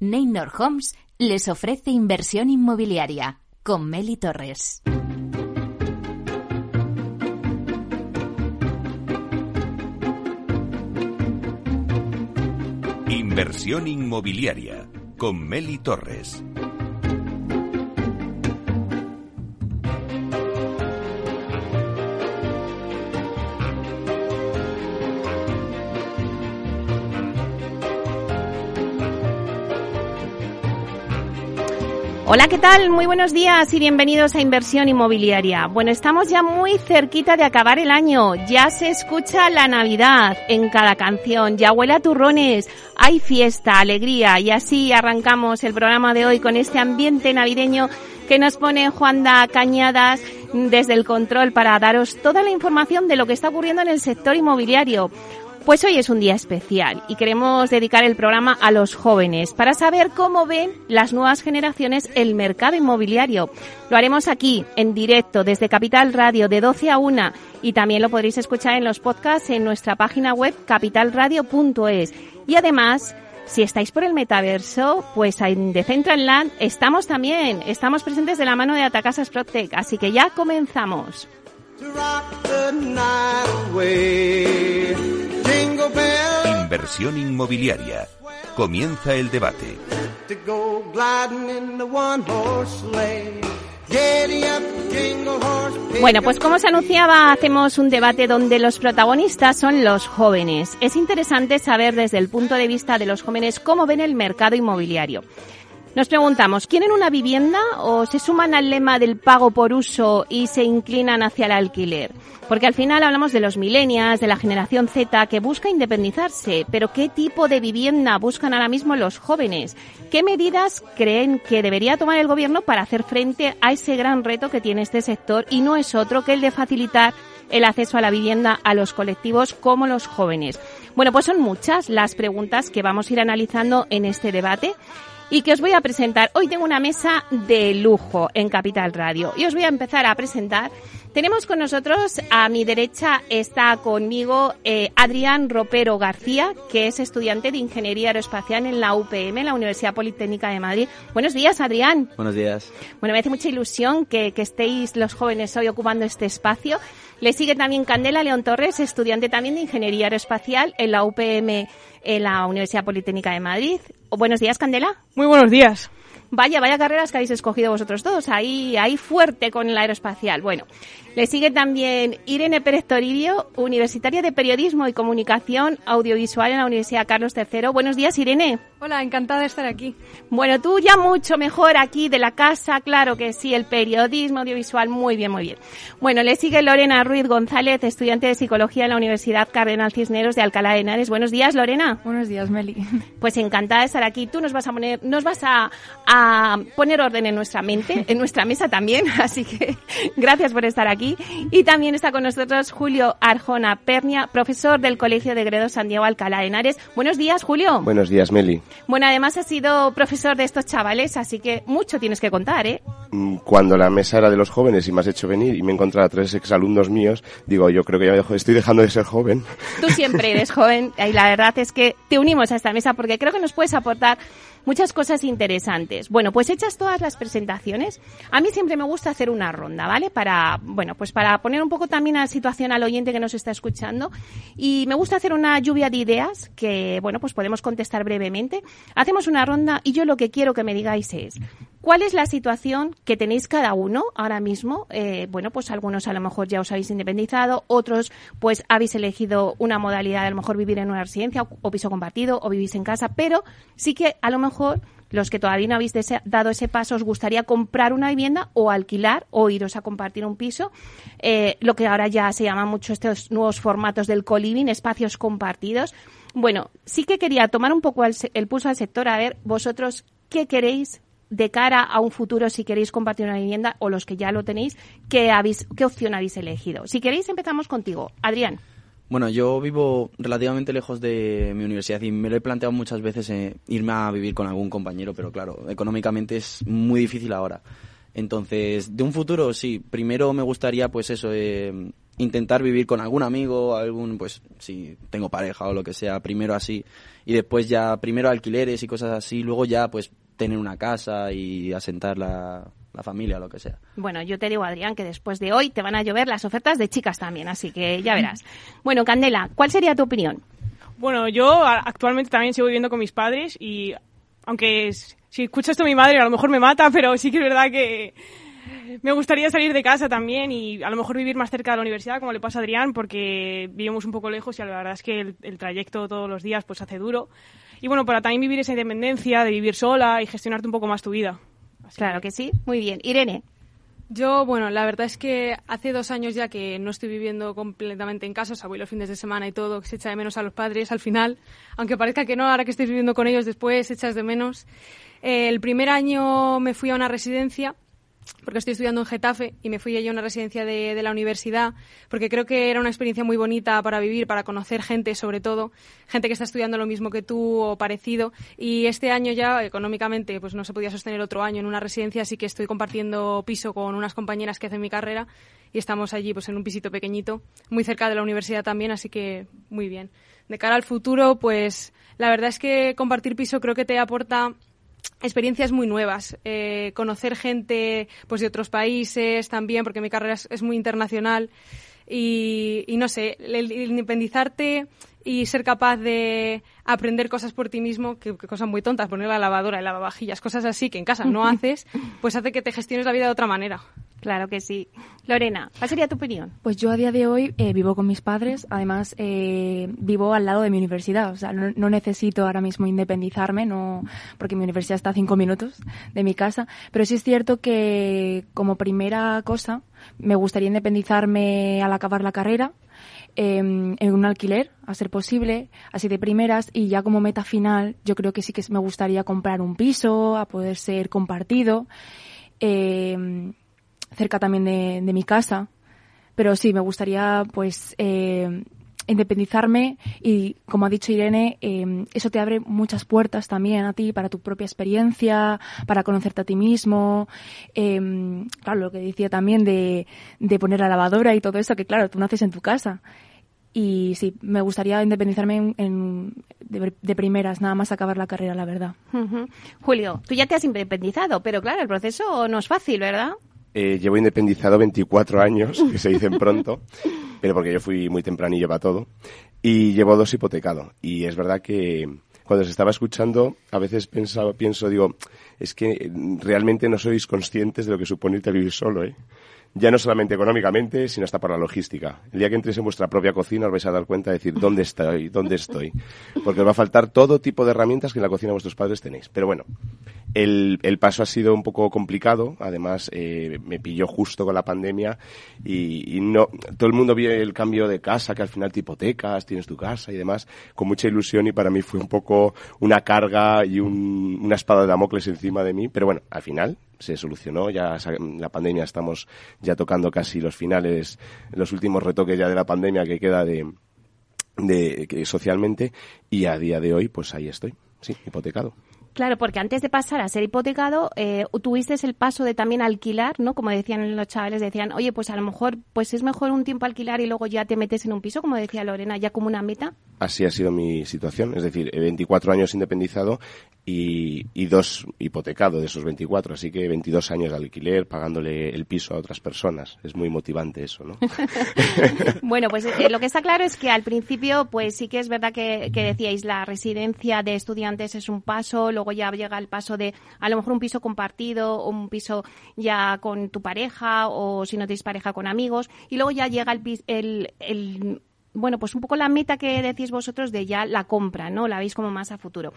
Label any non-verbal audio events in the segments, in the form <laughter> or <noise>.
Neynor Homes les ofrece inversión inmobiliaria con Meli Torres. Inversión inmobiliaria con Meli Torres. Hola, ¿qué tal? Muy buenos días y bienvenidos a Inversión Inmobiliaria. Bueno, estamos ya muy cerquita de acabar el año. Ya se escucha la Navidad en cada canción. Ya huele a turrones. Hay fiesta, alegría. Y así arrancamos el programa de hoy con este ambiente navideño que nos pone Juanda Cañadas desde el control para daros toda la información de lo que está ocurriendo en el sector inmobiliario. Pues hoy es un día especial y queremos dedicar el programa a los jóvenes para saber cómo ven las nuevas generaciones el mercado inmobiliario. Lo haremos aquí, en directo, desde Capital Radio, de 12 a 1 y también lo podréis escuchar en los podcasts en nuestra página web capitalradio.es. Y además, si estáis por el metaverso, pues en Decentraland estamos también, estamos presentes de la mano de Atacasas Protec, así que ya comenzamos. Inversión inmobiliaria. Comienza el debate. Bueno, pues como se anunciaba, hacemos un debate donde los protagonistas son los jóvenes. Es interesante saber desde el punto de vista de los jóvenes cómo ven el mercado inmobiliario. Nos preguntamos, ¿quieren una vivienda o se suman al lema del pago por uso y se inclinan hacia el alquiler? Porque al final hablamos de los millennials, de la generación Z que busca independizarse, pero ¿qué tipo de vivienda buscan ahora mismo los jóvenes? ¿Qué medidas creen que debería tomar el gobierno para hacer frente a ese gran reto que tiene este sector y no es otro que el de facilitar el acceso a la vivienda a los colectivos como los jóvenes? Bueno, pues son muchas las preguntas que vamos a ir analizando en este debate y que os voy a presentar. Hoy tengo una mesa de lujo en Capital Radio y os voy a empezar a presentar. Tenemos con nosotros, a mi derecha está conmigo eh, Adrián Ropero García, que es estudiante de Ingeniería Aeroespacial en la UPM, la Universidad Politécnica de Madrid. Buenos días, Adrián. Buenos días. Bueno, me hace mucha ilusión que, que estéis los jóvenes hoy ocupando este espacio. Le sigue también Candela León Torres, estudiante también de Ingeniería Aeroespacial en la UPM en la Universidad Politécnica de Madrid. Buenos días, Candela. Muy buenos días. Vaya, vaya carreras que habéis escogido vosotros todos, ahí, ahí fuerte con el aeroespacial. Bueno, le sigue también Irene Pérez Toribio, universitaria de Periodismo y Comunicación Audiovisual en la Universidad Carlos III. Buenos días, Irene. Hola, encantada de estar aquí. Bueno, tú ya mucho mejor aquí de la casa, claro que sí, el periodismo audiovisual, muy bien, muy bien. Bueno, le sigue Lorena Ruiz González, estudiante de Psicología en la Universidad Cardenal Cisneros de Alcalá de Henares. Buenos días, Lorena. Buenos días, Meli. <laughs> Pues encantada de estar aquí. Tú nos vas a poner, nos vas a, a poner orden en nuestra mente, en nuestra mesa también, <laughs> así que gracias por estar aquí. Y también está con nosotros Julio Arjona Pernia, profesor del Colegio de Gredos San Diego Alcalá de Henares. Buenos días, Julio. Buenos días, Meli. Bueno, además has sido profesor de estos chavales, así que mucho tienes que contar, ¿eh? Mm, Cuando la mesa era de los jóvenes y me has hecho venir y me he encontrado a tres exalumnos míos, digo, yo creo que ya me dejo, estoy dejando de ser joven. Tú siempre eres joven y la verdad es que te unimos a esta mesa porque creo que nos puedes aportar muchas cosas interesantes. Bueno, pues hechas todas las presentaciones, a mí siempre me gusta hacer una ronda, ¿vale? Para, bueno, pues para poner un poco también a la situación al oyente que nos está escuchando y me gusta hacer una lluvia de ideas que, bueno, pues podemos contestar brevemente. Hacemos una ronda y yo lo que quiero que me digáis es, ¿Cuál es la situación que tenéis cada uno ahora mismo? Eh, bueno, pues algunos a lo mejor ya os habéis independizado, otros pues habéis elegido una modalidad, a lo mejor vivir en una residencia o, piso compartido o vivís en casa, pero sí que a lo mejor los que todavía no habéis dado ese paso os gustaría comprar una vivienda o alquilar o iros a compartir un piso, eh, lo que ahora ya se llama mucho estos nuevos formatos del co-living, espacios compartidos. Bueno, sí que quería tomar un poco el, el pulso al sector, a ver vosotros qué queréis de cara a un futuro si queréis compartir una vivienda o los que ya lo tenéis, ¿qué, habéis, qué opción habéis elegido? Si queréis empezamos contigo. Adrián. Bueno, yo vivo relativamente lejos de mi universidad y me lo he planteado muchas veces eh, irme a vivir con algún compañero, pero claro, económicamente es muy difícil ahora. Entonces, de un futuro, sí, primero me gustaría, pues eso, eh, intentar vivir con algún amigo, algún, pues, si tengo pareja o lo que sea, primero así, y después ya, primero alquileres y cosas así, luego ya, pues, tener una casa y asentar la, la familia o lo que sea. Bueno, yo te digo, Adrián, que después de hoy te van a llover las ofertas de chicas también, así que ya verás. <laughs> Bueno, Candela, ¿cuál sería tu opinión? Bueno, yo actualmente también sigo viviendo con mis padres y aunque si escucho esto mi madre a lo mejor me mata, <laughs> pero sí que es verdad que me gustaría salir de casa también y a lo mejor vivir más cerca de la universidad, como le pasa a Adrián, porque vivimos un poco lejos y la verdad es que el, el trayecto todos los días pues hace duro. Y bueno, para también vivir esa independencia, de vivir sola y gestionarte un poco más tu vida. claro que sí, muy bien. Irene. Yo, bueno, la verdad es que hace dos años ya que no estoy viviendo completamente en casa, o sea, voy los fines de semana y todo, que se echa de menos a los padres al final, aunque parezca que no, ahora que estés viviendo con ellos después echas de menos. Eh, el primer año me fui a una residencia porque estoy estudiando en Getafe y me fui allí a una residencia de, la universidad, porque creo que era una experiencia muy bonita para vivir, para conocer gente, sobre todo, gente que está estudiando lo mismo que tú o parecido. Y este año ya, económicamente, pues no se podía sostener otro año en una residencia, así que estoy compartiendo piso con unas compañeras que hacen mi carrera y estamos allí pues en un pisito pequeñito, muy cerca de la universidad también, así que muy bien. De cara al futuro, pues la verdad es que compartir piso creo que te aporta experiencias muy nuevas, eh, conocer gente pues de otros países también, porque mi carrera es, muy internacional. Y, y, no sé, el, el independizarte y ser capaz de aprender cosas por ti mismo, que, que, cosas muy tontas, poner la lavadora, el lavavajillas, cosas así que en casa no <laughs> haces, pues hace que te gestiones la vida de otra manera. Claro que sí. Lorena, ¿cuál sería tu opinión? Pues yo a día de hoy eh, vivo con mis padres, además eh, vivo al lado de mi universidad, o sea, no, no, necesito ahora mismo independizarme, no, porque mi universidad está a cinco minutos de mi casa, pero sí es cierto que como primera cosa me gustaría independizarme al acabar la carrera, eh, en un alquiler, a ser posible, así de primeras, y ya como meta final, yo creo que sí que me gustaría comprar un piso, a poder ser compartido, eh, cerca también de, de, mi casa. Pero sí, me gustaría, pues, eh, independizarme y, como ha dicho Irene, eso te abre muchas puertas también a ti para tu propia experiencia, para conocerte a ti mismo. Eh, claro, lo que decía también de, de poner la lavadora y todo eso, que claro, tú naces en tu casa. Y sí, me gustaría independizarme en, en, de, de, primeras, nada más acabar la carrera, la verdad. Uh -huh. Julio, tú ya te has independizado, pero claro, el proceso no es fácil, ¿verdad? Eh, llevo independizado 24 años, que se dicen pronto, <laughs> pero porque yo fui muy tempranillo para todo, y llevo dos hipotecado. Y es verdad que cuando se estaba escuchando, a veces pensaba, pienso, digo, es que realmente no sois conscientes de lo que supone irte a vivir solo, ¿eh? Ya no solamente económicamente, sino hasta por la logística. El día que entréis en vuestra propia cocina os vais a dar cuenta de decir dónde estoy, dónde estoy. Porque os va a faltar todo tipo de herramientas que en la cocina vuestros padres tenéis. Pero bueno, el, el paso ha sido un poco complicado. Además, eh, me pilló justo con la pandemia y, no todo el mundo vio el cambio de casa, que al final te hipotecas, tienes tu casa y demás, con mucha ilusión y para mí fue un poco una carga y un, una espada de Damocles encima de mí. Pero bueno, al final se solucionó, ya la pandemia estamos ya tocando casi los finales, los últimos retoques ya de la pandemia que queda de, de que socialmente y a día de hoy pues ahí estoy, sí, hipotecado. Claro, porque antes de pasar a ser hipotecado, eh, tuviste el paso de también alquilar, ¿no? Como decían los chavales, decían, oye, pues a lo mejor, pues es mejor un tiempo alquilar y luego ya te metes en un piso, como decía Lorena, ya como una meta. Así ha sido mi situación, es decir, 24 años independizado y, y dos hipotecado de esos 24, así que 22 años de alquiler, pagándole el piso a otras personas. Es muy motivante eso, ¿no? <laughs> bueno, pues eh, lo que está claro es que al principio, pues sí que es verdad que, que decíais, la residencia de estudiantes es un paso, luego ya llega el paso de a lo mejor un piso compartido o un piso ya con tu pareja o si no tienes pareja con amigos y luego ya llega el, el, el bueno, pues un poco la meta que decís vosotros de ya la compra, ¿no? La veis como más a futuro.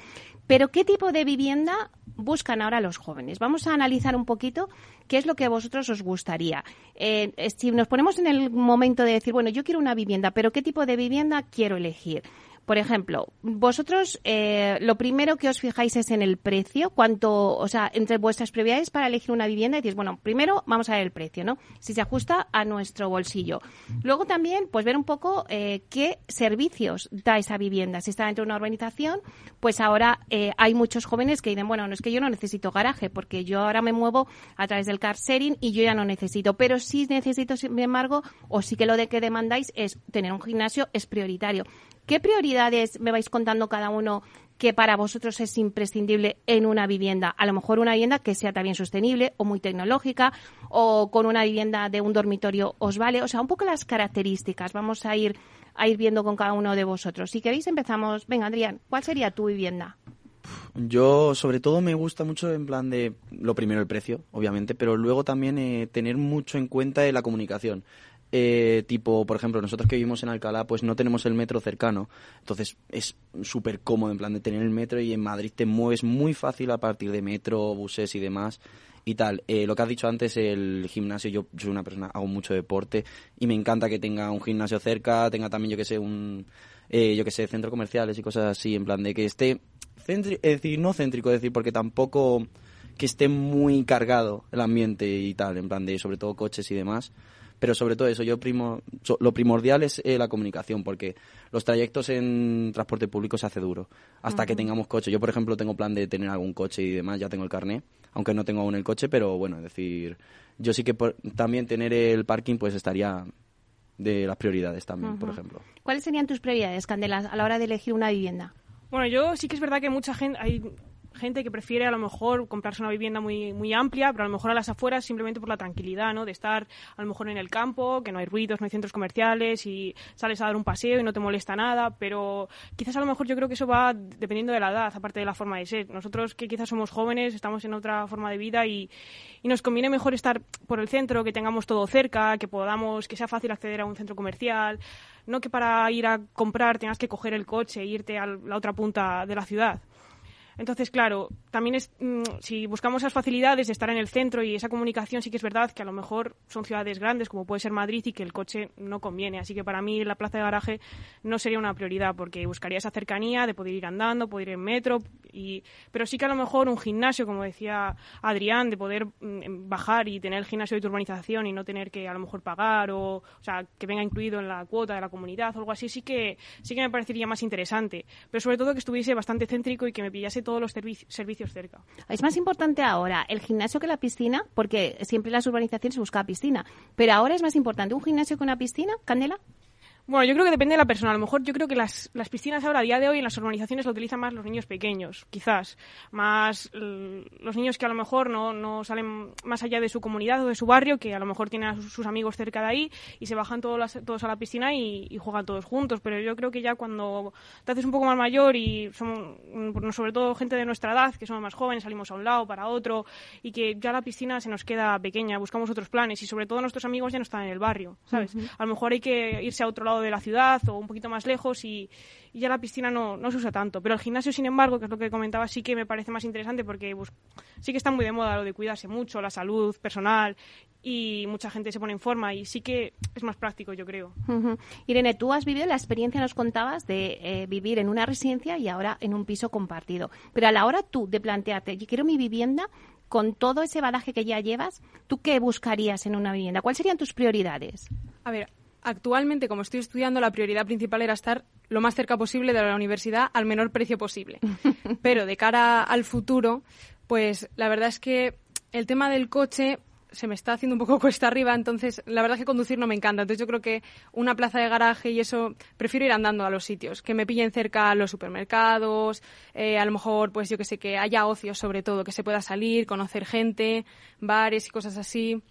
Pero ¿qué tipo de vivienda buscan ahora los jóvenes? Vamos a analizar un poquito qué es lo que a vosotros os gustaría. Eh, si nos ponemos en el momento de decir, bueno, yo quiero una vivienda, pero ¿qué tipo de vivienda quiero elegir? Por ejemplo, vosotros eh, lo primero que os fijáis es en el precio, cuánto, o sea, entre vuestras prioridades para elegir una vivienda, decís, bueno, primero vamos a ver el precio, ¿no? Si se ajusta a nuestro bolsillo. Luego también, pues ver un poco eh, qué servicios da esa vivienda. Si está dentro de una urbanización, pues ahora eh, hay muchos jóvenes que dicen, bueno, no es que yo no necesito garaje, porque yo ahora me muevo a través del car sharing y yo ya no necesito, pero sí necesito, sin embargo, o sí que lo de que demandáis es tener un gimnasio es prioritario. ¿Qué prioridades me vais contando cada uno que para vosotros es imprescindible en una vivienda? A lo mejor una vivienda que sea también sostenible o muy tecnológica o con una vivienda de un dormitorio os vale. O sea, un poco las características. Vamos a ir, a ir viendo con cada uno de vosotros. Si queréis empezamos. Venga, Adrián, ¿cuál sería tu vivienda? Yo, sobre todo, me gusta mucho en plan de, lo primero, el precio, obviamente, pero luego también eh, tener mucho en cuenta la comunicación. Eh, tipo, por ejemplo, nosotros que vivimos en Alcalá, pues no tenemos el metro cercano. Entonces es súper cómodo en plan de tener el metro y en Madrid te mueves muy fácil a partir de metro, buses y demás y tal. Eh, lo que has dicho antes, el gimnasio, yo, soy una persona, hago mucho deporte y me encanta que tenga un gimnasio cerca, tenga también, yo que sé, un, eh, yo que sé, centros comerciales y cosas así, en plan de que esté, es decir, no céntrico, es decir, porque tampoco que esté muy cargado el ambiente y tal, en plan de sobre todo coches y demás pero sobre todo eso, yo primo, lo primordial es eh, la comunicación, porque los trayectos en transporte público se hace duro, hasta que tengamos coche. Yo, por ejemplo, tengo plan de tener algún coche y demás, ya tengo el carné, aunque no tengo aún el coche, pero bueno, es decir, yo sí que también tener el parking pues estaría de las prioridades también, por ejemplo. ¿Cuáles serían tus prioridades, Candela, a la hora de elegir una vivienda? Bueno, yo sí que es verdad que mucha gente, hay gente que prefiere a lo mejor comprarse una vivienda muy, muy amplia, pero a lo mejor a las afueras simplemente por la tranquilidad, ¿no? De estar a lo mejor en el campo, que no hay ruidos, no hay centros comerciales y sales a dar un paseo y no te molesta nada, pero quizás a lo mejor yo creo que eso va dependiendo de la edad, aparte de la forma de ser. Nosotros que quizás somos jóvenes, estamos en otra forma de vida y, y nos conviene mejor estar por el centro, que tengamos todo cerca, que podamos, que sea fácil acceder a un centro comercial, no que para ir a comprar tengas que coger el coche e irte a la otra punta de la ciudad. Entonces, claro, también es, mm, si buscamos esas facilidades de estar en el centro y esa comunicación, sí que es verdad que a lo mejor son ciudades grandes, como puede ser Madrid, y que el coche no conviene. Así que para mí la plaza de garaje no sería una prioridad, porque buscaría esa cercanía de poder ir andando, poder ir en metro, y, pero sí que a lo mejor un gimnasio, como decía Adrián, de poder mm, bajar y tener el gimnasio de tu urbanización y no tener que a lo mejor pagar, o, o sea, que venga incluido en la cuota de la comunidad o algo así, sí que, sí que me parecería más interesante. Pero sobre todo que estuviese bastante céntrico y que me pillase todo todos los servicios cerca. Es más importante ahora el gimnasio que la piscina, porque siempre en las urbanizaciones se busca piscina. Pero ahora es más importante un gimnasio que una piscina, Candela. Bueno, yo creo que depende de la persona. A lo mejor yo creo que las, las piscinas ahora, a día de hoy, en las urbanizaciones lo utilizan más los niños pequeños, quizás. Más los niños que a lo mejor no, no, salen más allá de su comunidad o de su barrio, que a lo mejor tienen a sus, amigos cerca de ahí y se bajan todos, todos a la piscina y, juegan todos juntos. Pero yo creo que ya cuando te haces un poco más mayor y somos, mm, sobre todo gente de nuestra edad, que somos más jóvenes, salimos a un lado, para otro, y que ya la piscina se nos queda pequeña, buscamos otros planes y sobre todo nuestros amigos ya no están en el barrio, ¿sabes? A lo mejor hay que irse a otro lado de la ciudad o un poquito más lejos y, ya la piscina no, no, se usa tanto. Pero el gimnasio, sin embargo, que es lo que comentaba, sí que me parece más interesante porque sí que está muy de moda lo de cuidarse mucho, la salud personal y mucha gente se pone en forma y sí que es más práctico, yo creo. Irene, tú has vivido la experiencia, nos contabas, de eh, vivir en una residencia y ahora en un piso compartido. Pero a la hora tú de plantearte, yo quiero mi vivienda, con todo ese badaje que ya llevas, ¿tú qué buscarías en una vivienda? ¿Cuáles serían tus prioridades? A ver, actualmente, como estoy estudiando, la prioridad principal era estar lo más cerca posible de la universidad al menor precio posible. <laughs> Pero de cara al futuro, pues la verdad es que el tema del coche se me está haciendo un poco <laughs> cuesta arriba, entonces la verdad es que conducir no me encanta. Entonces yo creo que una plaza de garaje y eso, prefiero ir andando a los sitios, que me pillen cerca los supermercados, eh, a lo mejor, pues yo que sé, que haya ocio sobre todo, que se pueda salir, conocer gente, bares y cosas así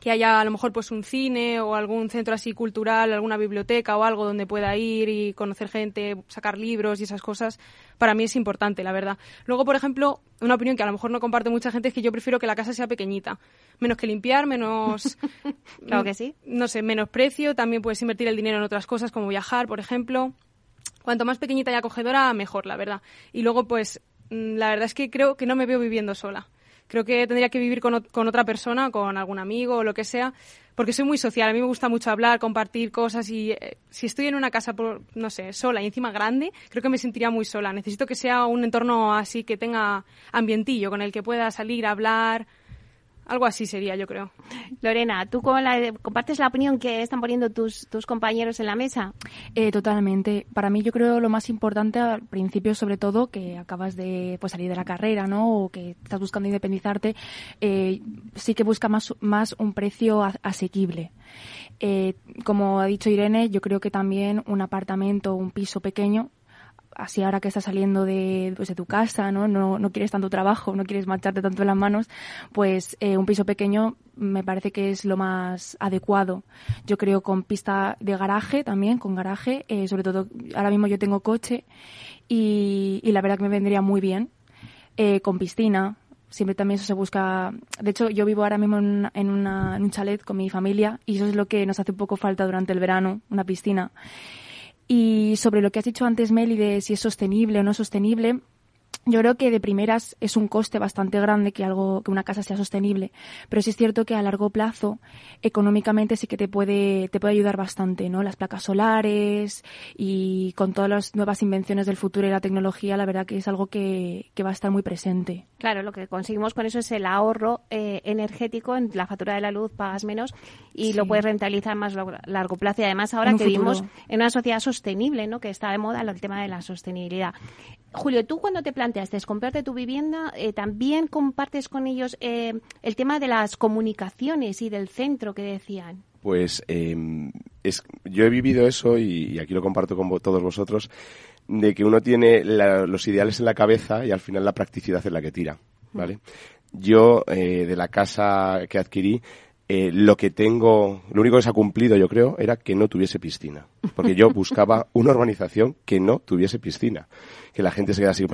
que haya a lo mejor pues un cine o algún centro así cultural, alguna biblioteca o algo donde pueda ir y conocer gente, sacar libros y esas cosas, para mí es importante, la verdad. Luego, por ejemplo, una opinión que a lo mejor no comparte mucha gente es que yo prefiero que la casa sea pequeñita. Menos que limpiar, menos... <laughs> claro que sí. No sé, menos precio, también puedes invertir el dinero en otras cosas como viajar, por ejemplo. Cuanto más pequeñita y acogedora, mejor, la verdad. Y luego, pues, mm, la verdad es que creo que no me veo viviendo sola creo que tendría que vivir con, con, otra persona, con algún amigo o lo que sea, porque soy muy social. A mí me gusta mucho hablar, compartir cosas y eh, si estoy en una casa, por, no sé, sola y encima grande, creo que me sentiría muy sola. Necesito que sea un entorno así que tenga ambientillo, con el que pueda salir, hablar, algo así sería, yo creo. Lorena, ¿tú la, compartes la opinión que están poniendo tus, tus compañeros en la mesa? Eh, totalmente. Para mí yo creo lo más importante al principio, sobre todo, que acabas de pues, salir de la carrera, ¿no? O que estás buscando independizarte, eh, sí que busca más, más un precio asequible. Eh, como ha dicho Irene, yo creo que también un apartamento, un piso pequeño, así ahora que estás saliendo de, pues, de tu casa, ¿no? ¿no? No quieres tanto trabajo, no quieres marcharte tanto las manos, pues eh, un piso pequeño me parece que es lo más adecuado. Yo creo con pista de garaje también, con garaje, eh, sobre todo ahora mismo yo tengo coche y, y la verdad que me vendría muy bien. Eh, con piscina, siempre también eso se busca. De hecho, yo vivo ahora mismo en, en, una, en, un chalet con mi familia y eso es lo que nos hace un poco falta durante el verano, una piscina. Y sobre lo que has dicho antes, Meli, de si es sostenible o no sostenible, yo creo que de primeras es un coste bastante grande que algo que una casa sea sostenible, pero sí es cierto que a largo plazo económicamente sí que te puede te puede ayudar bastante, ¿no? Las placas solares y con todas las nuevas invenciones del futuro y la tecnología, la verdad que es algo que, que va a estar muy presente. Claro, lo que conseguimos con eso es el ahorro eh, energético en la factura de la luz pagas menos y sí. lo puedes rentabilizar más a largo plazo y además ahora que vivimos en una sociedad sostenible, ¿no? Que está de moda el tema de la sostenibilidad. Julio, tú cuando te planteaste comprarte tu vivienda, eh, también compartes con ellos eh, el tema de las comunicaciones y del centro que decían. Pues eh, es, yo he vivido eso y, y, aquí lo comparto con todos vosotros, de que uno tiene la, los ideales en la cabeza y al final la practicidad es la que tira, ¿vale? Yo, eh, de la casa que adquirí, eh, lo que tengo, lo único que se ha cumplido, yo creo, era que no tuviese piscina. Porque yo <laughs> buscaba una urbanización que no tuviese piscina. Que la gente se queda así,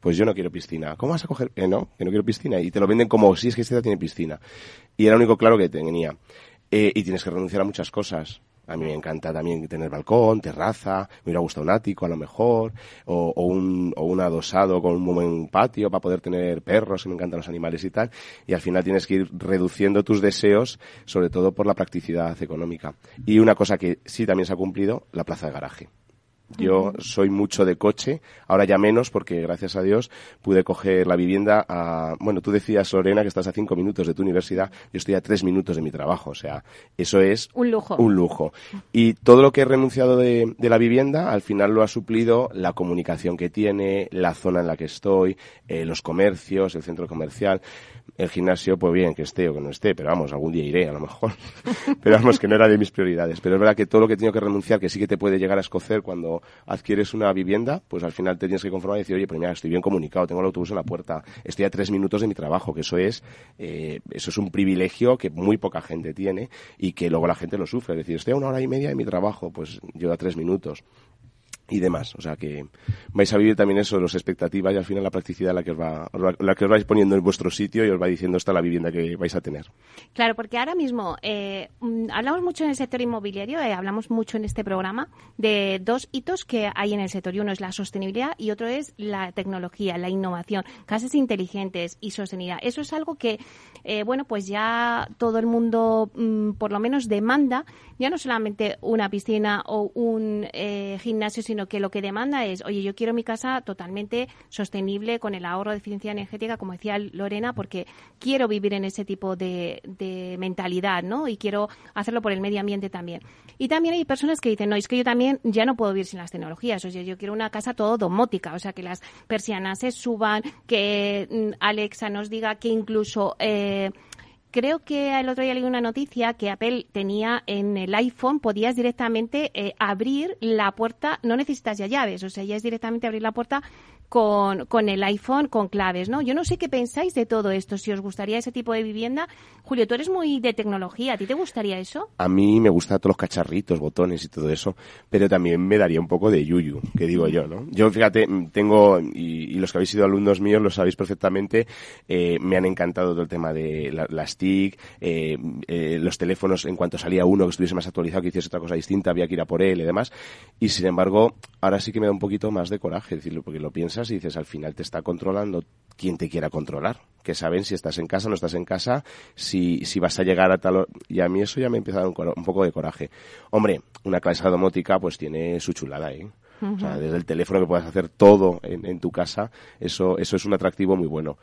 pues yo no quiero piscina. ¿Cómo vas a coger? Eh, no, que no quiero piscina. Y te lo venden como si es que esta tiene piscina. Y era lo único claro que tenía. Eh, y tienes que renunciar a muchas cosas. A mí me encanta también tener balcón, terraza, me hubiera gustado un ático a lo mejor, o, o, un, o un adosado con un buen patio para poder tener perros, que me encantan los animales y tal. Y al final tienes que ir reduciendo tus deseos, sobre todo por la practicidad económica. Y una cosa que sí también se ha cumplido, la plaza de garaje. Yo soy mucho de coche, ahora ya menos porque gracias a Dios pude coger la vivienda a, bueno, tú decías Lorena que estás a cinco minutos de tu universidad, yo estoy a tres minutos de mi trabajo, o sea, eso es un lujo. Un lujo. Y todo lo que he renunciado de, de la vivienda, al final lo ha suplido la comunicación que tiene, la zona en la que estoy, eh, los comercios, el centro comercial el gimnasio, pues bien, que esté o que no esté, pero vamos, algún día iré a lo mejor. <laughs> pero vamos, que no era de mis prioridades. Pero es verdad que todo lo que he tenido que renunciar, que sí que te puede llegar a escocer cuando adquieres una vivienda, pues al final te tienes que conformar y decir, oye, pues mira, estoy bien comunicado, tengo el autobús en la puerta, estoy a tres minutos de mi trabajo, que eso es, eh, eso es un privilegio que muy poca gente tiene y que luego la gente lo sufre. Es decir, estoy a una hora y media de mi trabajo, pues yo a tres minutos y demás. O sea que vais a vivir también eso, las expectativas y al final la practicidad la que os va, la que os vais poniendo en vuestro sitio y os va diciendo esta la vivienda que vais a tener. Claro, porque ahora mismo eh, hablamos mucho en el sector inmobiliario, eh, hablamos mucho en este programa de dos hitos que hay en el sector uno es la sostenibilidad y otro es la tecnología, la innovación, casas inteligentes y sostenibilidad. Eso es algo que, eh, bueno, pues ya todo el mundo mmm, por lo menos demanda, ya no solamente una piscina o un eh, gimnasio, sino sino que lo que demanda es, oye, yo quiero mi casa totalmente sostenible con el ahorro de eficiencia energética, como decía Lorena, porque quiero vivir en ese tipo de, de mentalidad, ¿no? Y quiero hacerlo por el medio ambiente también. Y también hay personas que dicen, no, es que yo también ya no puedo vivir sin las tecnologías, o sea, yo quiero una casa todo domótica, o sea, que las persianas se suban, que mm, Alexa nos diga que incluso... Eh, creo que el otro día leí una noticia que Apple tenía en el iPhone, podías directamente eh, abrir la puerta, no necesitas ya llaves, o sea, ya es directamente abrir la puerta con, con el iPhone con claves, ¿no? Yo no sé qué pensáis de todo esto, si os gustaría ese tipo de vivienda. Julio, tú eres muy de tecnología, ¿a ti te gustaría eso? A mí me gustan todos los cacharritos, botones y todo eso, pero también me daría un poco de yuyu, que digo yo, ¿no? Yo, fíjate, tengo, y, y los que habéis sido alumnos míos lo sabéis perfectamente, eh, me han encantado todo el tema de la, las TIC, eh, eh, los teléfonos, en cuanto salía uno que estuviese más actualizado, que hiciese otra cosa distinta, había que ir a por él y demás, y sin embargo, ahora sí que me da un poquito más de coraje, decirlo, porque lo pienso piensas y dices, al final te está controlando quien te quiera controlar. Que saben si estás en casa, no estás en casa, si, si vas a llegar a tal... Y a mí eso ya me empieza a dar un, un poco de coraje. Hombre, una clase domótica pues tiene su chulada, ¿eh? O sea, desde el teléfono que puedas hacer todo en, en tu casa, eso, eso es un atractivo muy bueno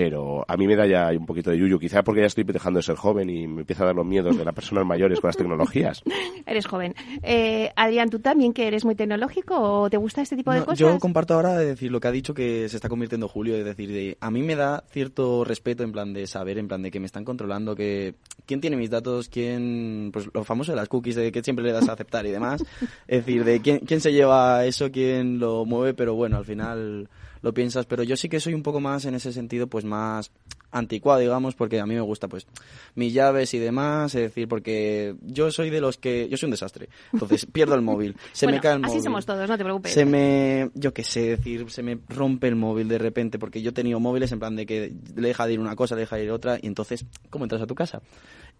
pero a mí me da ya un poquito de yuyu, quizá porque ya estoy dejando de ser joven y me empieza a dar los miedos de las personas mayores con las tecnologías. <laughs> Eres joven. Eh, Adrián, ¿tú también que eres muy tecnológico o te gusta este tipo de No, cosas? Yo comparto ahora de decir lo que ha dicho que se está convirtiendo Julio, es decir, de, a mí me da cierto respeto en plan de saber, en plan de que me están controlando, que quién tiene mis datos, quién, pues lo famoso de las cookies, de que siempre le das a aceptar y demás, es decir, de quién, quién se lleva eso, quién lo mueve, pero bueno, al final lo piensas, pero yo sí que soy un poco más en ese sentido, pues más anticuado, digamos, porque a mí me gusta, pues, mis llaves y demás, es decir, porque yo soy de los que, yo soy un desastre, entonces <laughs> pierdo el móvil, se Bueno, me cae el así móvil. somos todos, no te preocupes. Se me, yo qué sé, decir, se me rompe el móvil de repente, porque yo he tenido móviles en plan de que le deja de ir una cosa, le deja de ir otra, y entonces, ¿cómo entras a tu casa?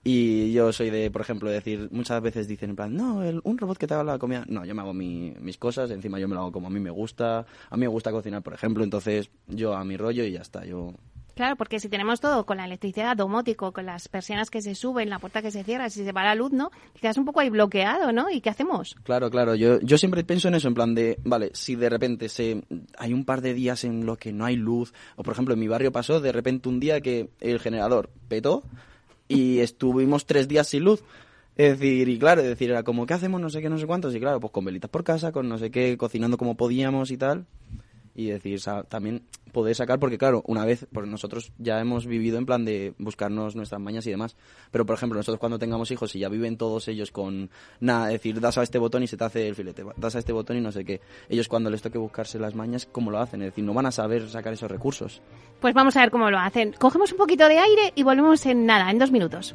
Y yo soy de, por ejemplo, decir, muchas veces dicen en plan, no, el- un robot que te haga la comida. No, yo me hago mi- mis cosas, encima yo me lo hago como a mí me gusta. A mí me gusta cocinar, por ejemplo, entonces yo a mi rollo y ya está. Yo Claro, porque si tenemos todo con la electricidad domótico, con las persianas que se suben, la puerta que se cierra, si se va la luz, ¿no? Quedas un poco ahí bloqueado, ¿no? ¿Y qué hacemos? Claro, claro. Yo, yo siempre pienso en eso, en plan de, vale, si de repente se, hay un par de días en los que no hay luz, o por ejemplo en mi barrio pasó de repente un día que el generador petó y estuvimos tres días sin luz. Es decir, y claro, es decir, era como, ¿qué hacemos? No sé qué, no sé cuántos. Y claro, pues con velitas por casa, con no sé qué, cocinando como podíamos y tal. Y decir, también poder sacar, porque claro, una vez, porque nosotros ya hemos vivido en plan de buscarnos nuestras mañas y demás. Pero por ejemplo, nosotros cuando tengamos hijos y ya viven todos ellos con nada, decir, das a este botón y se te hace el filete, das a este botón y no sé qué. Ellos cuando les toque buscarse las mañas, ¿cómo lo hacen? Es decir, no van a saber sacar esos recursos. Pues vamos a ver cómo lo hacen. Cogemos un poquito de aire y volvemos en nada, en dos minutos.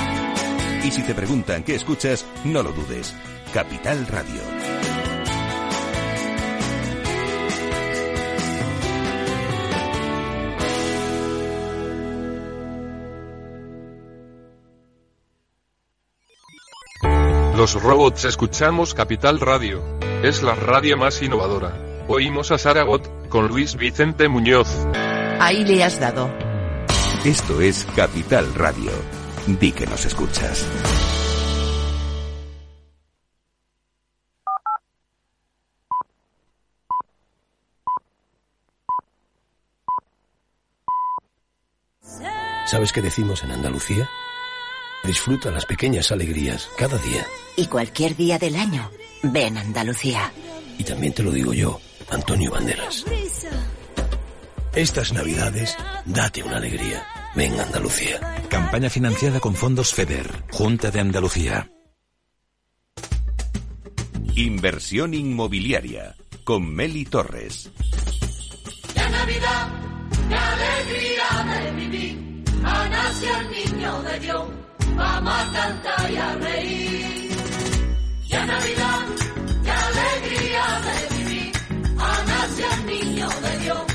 Y si te preguntan qué escuchas, no lo dudes. Capital Radio. Los robots escuchamos Capital Radio. Es la radio más innovadora. Oímos a Saragot, con Luis Vicente Muñoz. Ahí le has dado. Esto es Capital Radio. Di que nos escuchas. ¿Sabes qué decimos en Andalucía? Disfruta las pequeñas alegrías cada día. Y cualquier día del año, ven Andalucía. Y también te lo digo yo, Antonio Banderas. Estas navidades, date una alegría. Ven Andalucía. Campaña financiada con fondos FEDER, Junta de Andalucía. Inversión inmobiliaria con Meli Torres. La Navidad, la alegría de vivir, ha nacido el niño de Dios, vamos a cantar y a reír. Ya Navidad, la alegría de vivir, ha nacido el niño de Dios,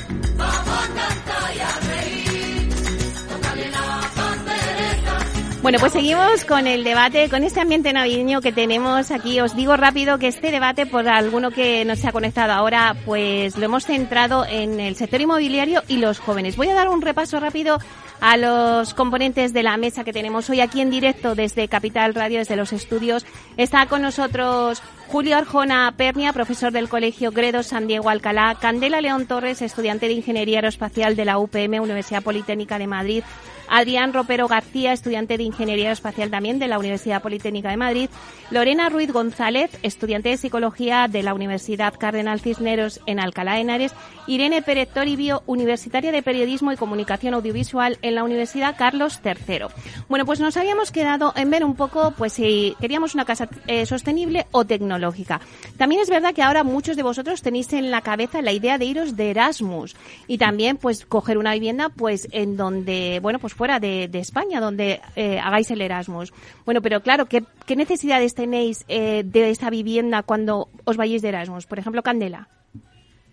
Bueno, pues seguimos con el debate, con este ambiente navideño que tenemos aquí. Os digo rápido que este debate, por alguno que no se ha conectado ahora, pues lo hemos centrado en el sector inmobiliario y los jóvenes. Voy a dar un repaso rápido a los componentes de la mesa que tenemos hoy aquí en directo desde Capital Radio, desde los estudios. Está con nosotros Julio Arjona Pernia, profesor del Colegio Gredo San Diego Alcalá, Candela León Torres, estudiante de Ingeniería Aeroespacial de la UPM, Universidad Politécnica de Madrid, Adrián Ropero García, estudiante de Ingeniería Espacial también de la Universidad Politécnica de Madrid, Lorena Ruiz González, estudiante de Psicología de la Universidad Cardenal Cisneros en Alcalá de Henares, Irene Pérez Toribio, universitaria de Periodismo y Comunicación Audiovisual en la Universidad Carlos III. Bueno, pues nos habíamos quedado en ver un poco, pues si queríamos una casa eh, sostenible o tecnológica. También es verdad que ahora muchos de vosotros tenéis en la cabeza la idea de iros de Erasmus y también pues coger una vivienda pues en donde, bueno, pues fuera de, España, donde eh, hagáis el Erasmus. Bueno, pero claro, ¿qué, qué necesidades tenéis eh, de esta vivienda cuando os vayáis de Erasmus? Por ejemplo, Candela.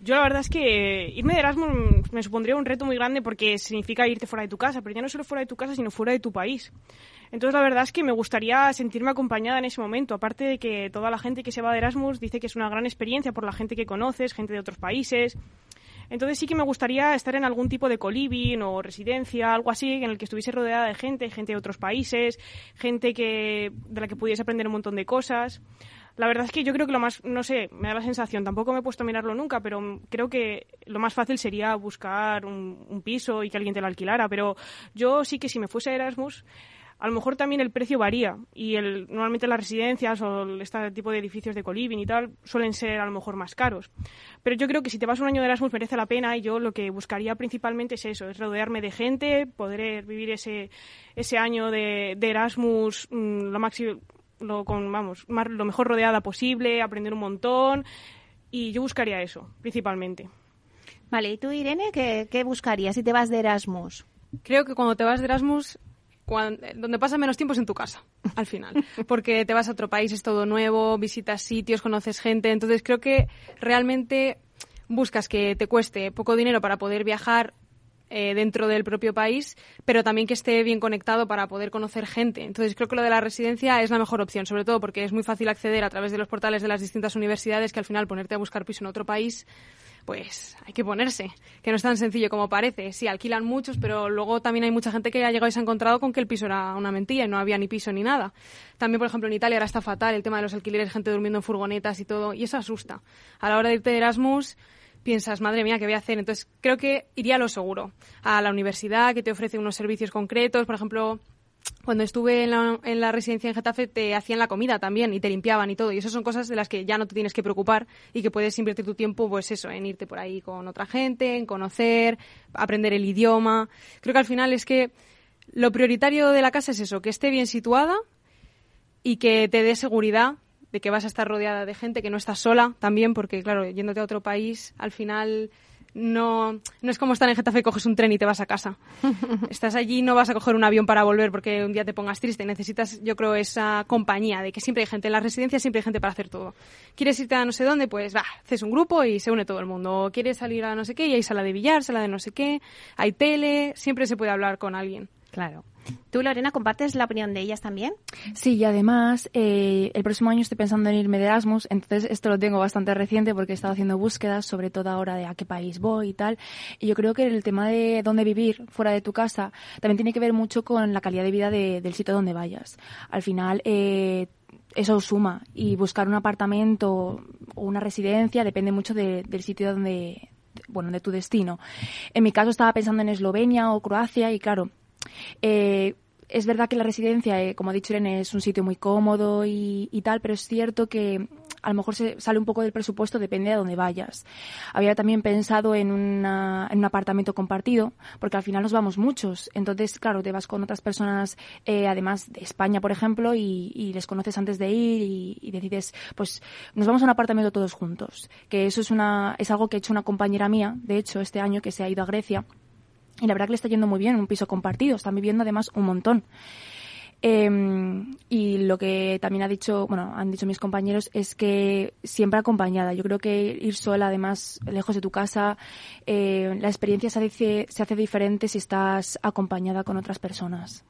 Yo la verdad es que irme de Erasmus me supondría un reto muy grande porque significa irte fuera de tu casa, pero ya no solo fuera de tu casa, sino fuera de tu país. Entonces la verdad es que me gustaría sentirme acompañada en ese momento, aparte de que toda la gente que se va de Erasmus dice que es una gran experiencia por la gente que conoces, gente de otros países. Entonces sí que me gustaría estar en algún tipo de coliving o residencia, algo así, en el que estuviese rodeada de gente, gente de otros países, gente que de la que pudiese aprender un montón de cosas. La verdad es que yo creo que lo más, no sé, me da la sensación, tampoco me he puesto a mirarlo nunca, pero creo que lo más fácil sería buscar un, piso y que alguien te lo alquilara. Pero yo sí que si me fuese Erasmus, a lo mejor también el precio varía y el, normalmente las residencias o el- este tipo de edificios de coliving y tal suelen ser a lo mejor más caros. Pero yo creo que si te vas un año de Erasmus merece la pena y yo lo que buscaría principalmente es eso, es rodearme de gente, poder vivir ese, ese año de, de Erasmus mm, lo máximo, lo, con, vamos, más- lo mejor rodeada posible, aprender un montón y yo buscaría eso, principalmente. Vale, ¿y tú, Irene, qué, qué buscarías si te vas de Erasmus? Creo que cuando te vas de Erasmus, cuan- donde pasa menos tiempo es en tu casa, <laughs> al final. Porque te vas a otro país, es todo nuevo, visitas sitios, conoces gente. Entonces creo que realmente buscas que te cueste poco dinero para poder viajar eh, dentro del propio país, pero también que esté bien conectado para poder conocer gente. Entonces creo que lo de la residencia es la mejor opción, sobre todo porque es muy fácil acceder a través de los portales de las distintas universidades que al final ponerte a buscar piso en otro país pues hay que ponerse, que no es tan sencillo como parece. Sí, alquilan muchos, pero luego también hay mucha gente que ha llegado y se ha encontrado con que el piso era una mentira y no había ni piso ni nada. También, por ejemplo, en Italia ahora está fatal el tema de los alquileres, gente durmiendo en furgonetas y todo, y eso asusta. A la hora de irte de Erasmus, piensas, madre mía, ¿qué voy a hacer? Entonces, creo que iría a lo seguro. A la universidad, que te ofrece unos servicios concretos, por ejemplo, cuando estuve en la, en la residencia en Getafe te hacían la comida también y te limpiaban y todo. Y eso son cosas de las que ya no te tienes que preocupar y que puedes invertir tu tiempo, pues eso, en irte por ahí con otra gente, en conocer, aprender el idioma. Creo que al final es que lo prioritario de la casa es eso, que esté bien situada y que te dé seguridad de que vas a estar rodeada de gente, que no estás sola también, porque claro, yéndote a otro país, al final no, no es como estar en Getafe coges un tren y te vas a casa. <laughs> Estás allí no vas a coger un avión para volver porque un día te pongas triste. Necesitas, yo creo, esa compañía de que siempre hay gente en las residencias, siempre hay gente para hacer todo. ¿Quieres irte a no sé dónde? Pues va, haces un grupo y se une todo el mundo. ¿Quieres salir a no sé qué? Y hay sala de billar, sala de no sé qué, hay tele, siempre se puede hablar con alguien. Claro. ¿Tú, Lorena, compartes la opinión de ellas también? Sí, y además eh, el próximo año estoy pensando en irme de Erasmus, entonces esto lo tengo bastante reciente porque he estado haciendo búsquedas, sobre todo ahora de a qué país voy y tal. Y yo creo que el tema de dónde vivir fuera de tu casa también tiene que ver mucho con la calidad de vida de- del sitio donde vayas. Al final, eh, eso suma y buscar un apartamento o una residencia depende mucho de- del sitio donde, bueno, de tu destino. En mi caso estaba pensando en Eslovenia o Croacia y claro, eh, es verdad que la residencia, eh, como ha dicho Irene, es un sitio muy cómodo y, tal, pero es cierto que a lo mejor se sale un poco del presupuesto, depende de dónde vayas. Había también pensado en, una- un apartamento compartido, porque al final nos vamos muchos. Entonces, claro, te vas con otras personas, eh, además de España, por ejemplo, y, les conoces antes de ir y, y decides, pues, nos vamos a un apartamento todos juntos. Que eso es, una, es algo que ha hecho una compañera mía, de hecho, este año que se ha ido a Grecia. Y la verdad que le está yendo muy bien, un piso compartido. Están viviendo además un montón. Eh, y lo que también ha dicho, bueno, han dicho mis compañeros es que siempre acompañada. Yo creo que ir sola, además, lejos de tu casa, eh, la experiencia se hace, se hace diferente si estás acompañada con otras personas.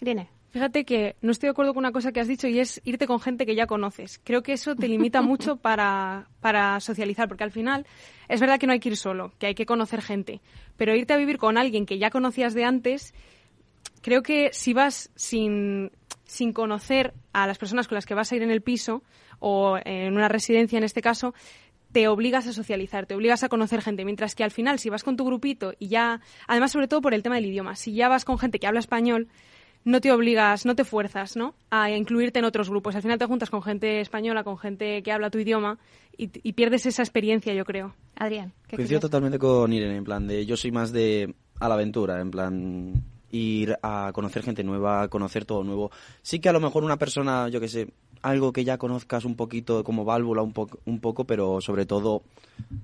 Irene. Fíjate que no estoy de acuerdo con una cosa que has dicho y es irte con gente que ya conoces. Creo que eso te limita <laughs> mucho para, para socializar, porque al final es verdad que no hay que ir solo, que hay que conocer gente, pero irte a vivir con alguien que ya conocías de antes, creo que si vas sin, sin conocer a las personas con las que vas a ir en el piso o en una residencia en este caso, te obligas a socializar, te obligas a conocer gente, mientras que al final si vas con tu grupito y ya, además sobre todo por el tema del idioma, si ya vas con gente que habla español, no te obligas, no te fuerzas, ¿no? A incluirte en otros grupos. Al final te juntas con gente española, con gente que habla tu idioma y, y pierdes esa experiencia, yo creo. Adrián, ¿qué Coincido totalmente con Irene, en plan de yo soy más de a la aventura, en plan ir a conocer gente nueva, a conocer todo nuevo. Sí que a lo mejor una persona, yo que sé, algo que ya conozcas un poquito como válvula un, poco un poco, pero sobre todo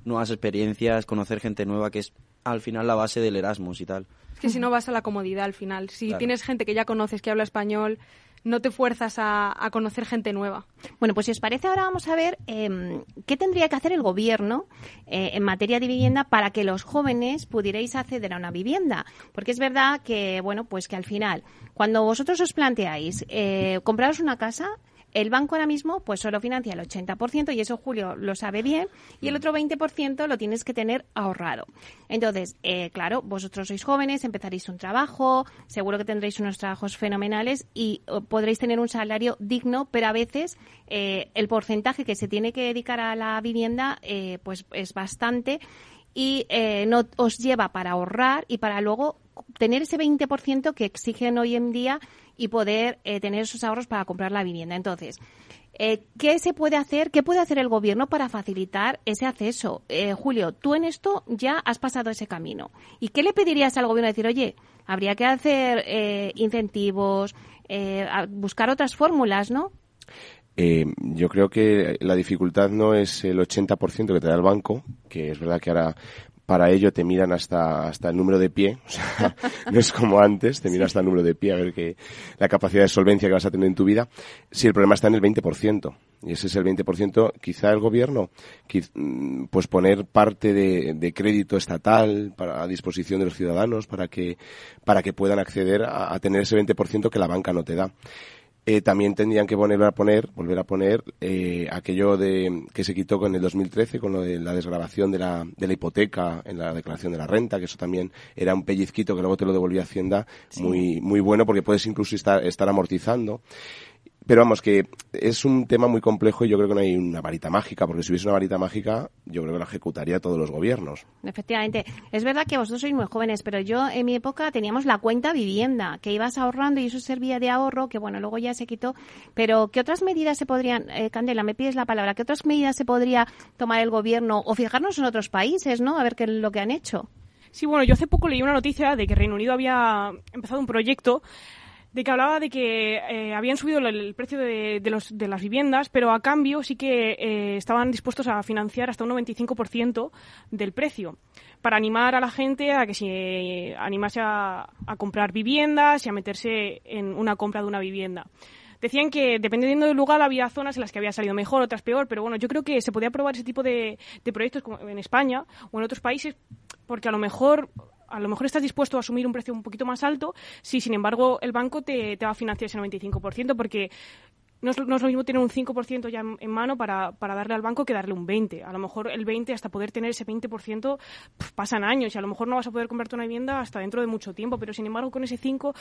nuevas experiencias, conocer gente nueva, que es al final la base del Erasmus y tal. Que si no vas a la comodidad al final. Si Claro. tienes gente que ya conoces, que habla español, no te fuerzas a, a conocer gente nueva. Bueno, pues si os parece, ahora vamos a ver eh, qué tendría que hacer el gobierno eh, en materia de vivienda para que los jóvenes pudierais acceder a una vivienda. Porque es verdad que, bueno, pues que al final, cuando vosotros os planteáis eh, compraros una casa, el banco ahora mismo pues solo financia el 80% y eso Julio lo sabe bien y el otro 20% lo tienes que tener ahorrado. Entonces, eh, claro, vosotros sois jóvenes, empezaréis un trabajo, seguro que tendréis unos trabajos fenomenales y podréis tener un salario digno, pero a veces eh, el porcentaje que se tiene que dedicar a la vivienda eh, pues es bastante y eh, no os lleva para ahorrar y para luego tener ese 20% que exigen hoy en día y poder eh, tener esos ahorros para comprar la vivienda. Entonces, eh, ¿qué se puede hacer? ¿Qué puede hacer el gobierno para facilitar ese acceso? Eh, Julio, tú en esto ya has pasado ese camino. ¿Y qué le pedirías al gobierno? Decir, oye, habría que hacer eh, incentivos, eh, buscar otras fórmulas, ¿no? Eh, yo creo que la dificultad no es el 80% que te da el banco, que es verdad que ahora para ello te miran hasta, hasta el número de pie, <laughs> o sea, no es como antes, te miran hasta el número de pie a ver que la capacidad de solvencia que vas a tener en tu vida, si el problema está en el 20%, y ese es el 20%, quizá el gobierno, mm, pues poner parte de, de crédito estatal para, a disposición de los ciudadanos para que, para que puedan acceder a, a tener ese 20% que la banca no te da. Eh, también tendrían que volver a poner, volver a poner eh, aquello de que se quitó con el 2013 con lo de la desgrabación de la, de la hipoteca en la declaración de la renta, que eso también era un pellizquito que luego te lo devolvía Hacienda muy muy bueno porque puedes incluso estar, estar amortizando. Pero vamos, que es un tema muy complejo y yo creo que no hay una varita mágica, porque si hubiese una varita mágica, yo creo que la ejecutaría todos los gobiernos. Efectivamente. Es verdad que vosotros sois muy jóvenes, pero yo en mi época teníamos la cuenta vivienda, que ibas ahorrando y eso servía de ahorro, que bueno, luego ya se quitó. Pero, ¿qué otras medidas se podrían, eh, Candela, me pides la palabra, qué otras medidas se podría tomar el gobierno o fijarnos en otros países, ¿no? A ver qué es lo que han hecho. Sí, bueno, yo hace poco leí una noticia de que Reino Unido había empezado un proyecto de que hablaba de que eh, habían subido el, precio de, de los, de las viviendas, pero a cambio sí que eh, estaban dispuestos a financiar hasta un 95% del precio para animar a la gente a que se animase a, comprar viviendas y a meterse en una compra de una vivienda. Decían que dependiendo del lugar había zonas en las que había salido mejor, otras peor, pero bueno, yo creo que se podía probar ese tipo de, de proyectos en España o en otros países porque a lo mejor a lo mejor estás dispuesto a asumir un precio un poquito más alto si, sin embargo, el banco te, te va a financiar ese 95%, porque no es, no es lo mismo tener un 5% ya en, mano para, para darle al banco que darle un 20%. A lo mejor el 20%, hasta poder tener ese 20%, pf, pasan años y a lo mejor no vas a poder comprarte una vivienda hasta dentro de mucho tiempo, pero sin embargo con ese 5%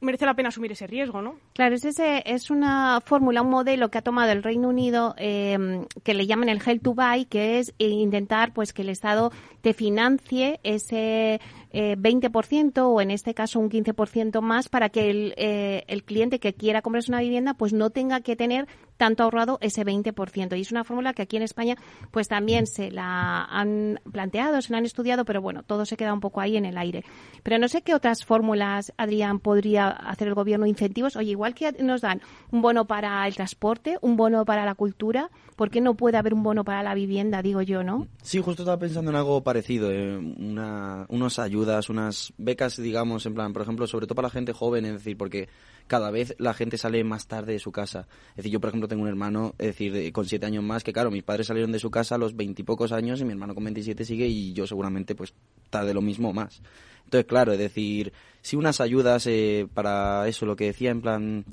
merece la pena asumir ese riesgo, ¿no? Claro, es, ese, es una fórmula, un modelo que ha tomado el Reino Unido eh, que le llaman el Help to Buy, que es intentar pues que el Estado te financie ese eh, 20% o en este caso un 15% más para que el, eh, el cliente que quiera comprarse una vivienda pues no tenga que tener tanto ahorrado ese 20%. Y es una fórmula que aquí en España pues también se la han planteado, se la han estudiado, pero bueno, todo se queda un poco ahí en el aire. Pero no sé qué otras fórmulas, Adrián, podría hacer el gobierno incentivos. Oye, igual que nos dan un bono para el transporte, un bono para la cultura, ¿por qué no puede haber un bono para la vivienda, digo yo, no? Sí, justo estaba pensando en algo parecido, eh, una, unas ayudas, unas becas, digamos, en plan, por ejemplo, sobre todo para la gente joven, es decir, porque cada vez la gente sale más tarde de su casa. Es decir, yo, por ejemplo, tengo un hermano, es decir, de- con siete años más, que claro, mis padres salieron de su casa a los veintipocos años y mi hermano con 27 sigue y yo seguramente pues tarde lo mismo más. Entonces, claro, es decir, si unas ayudas eh, para eso, lo que decía, en plan,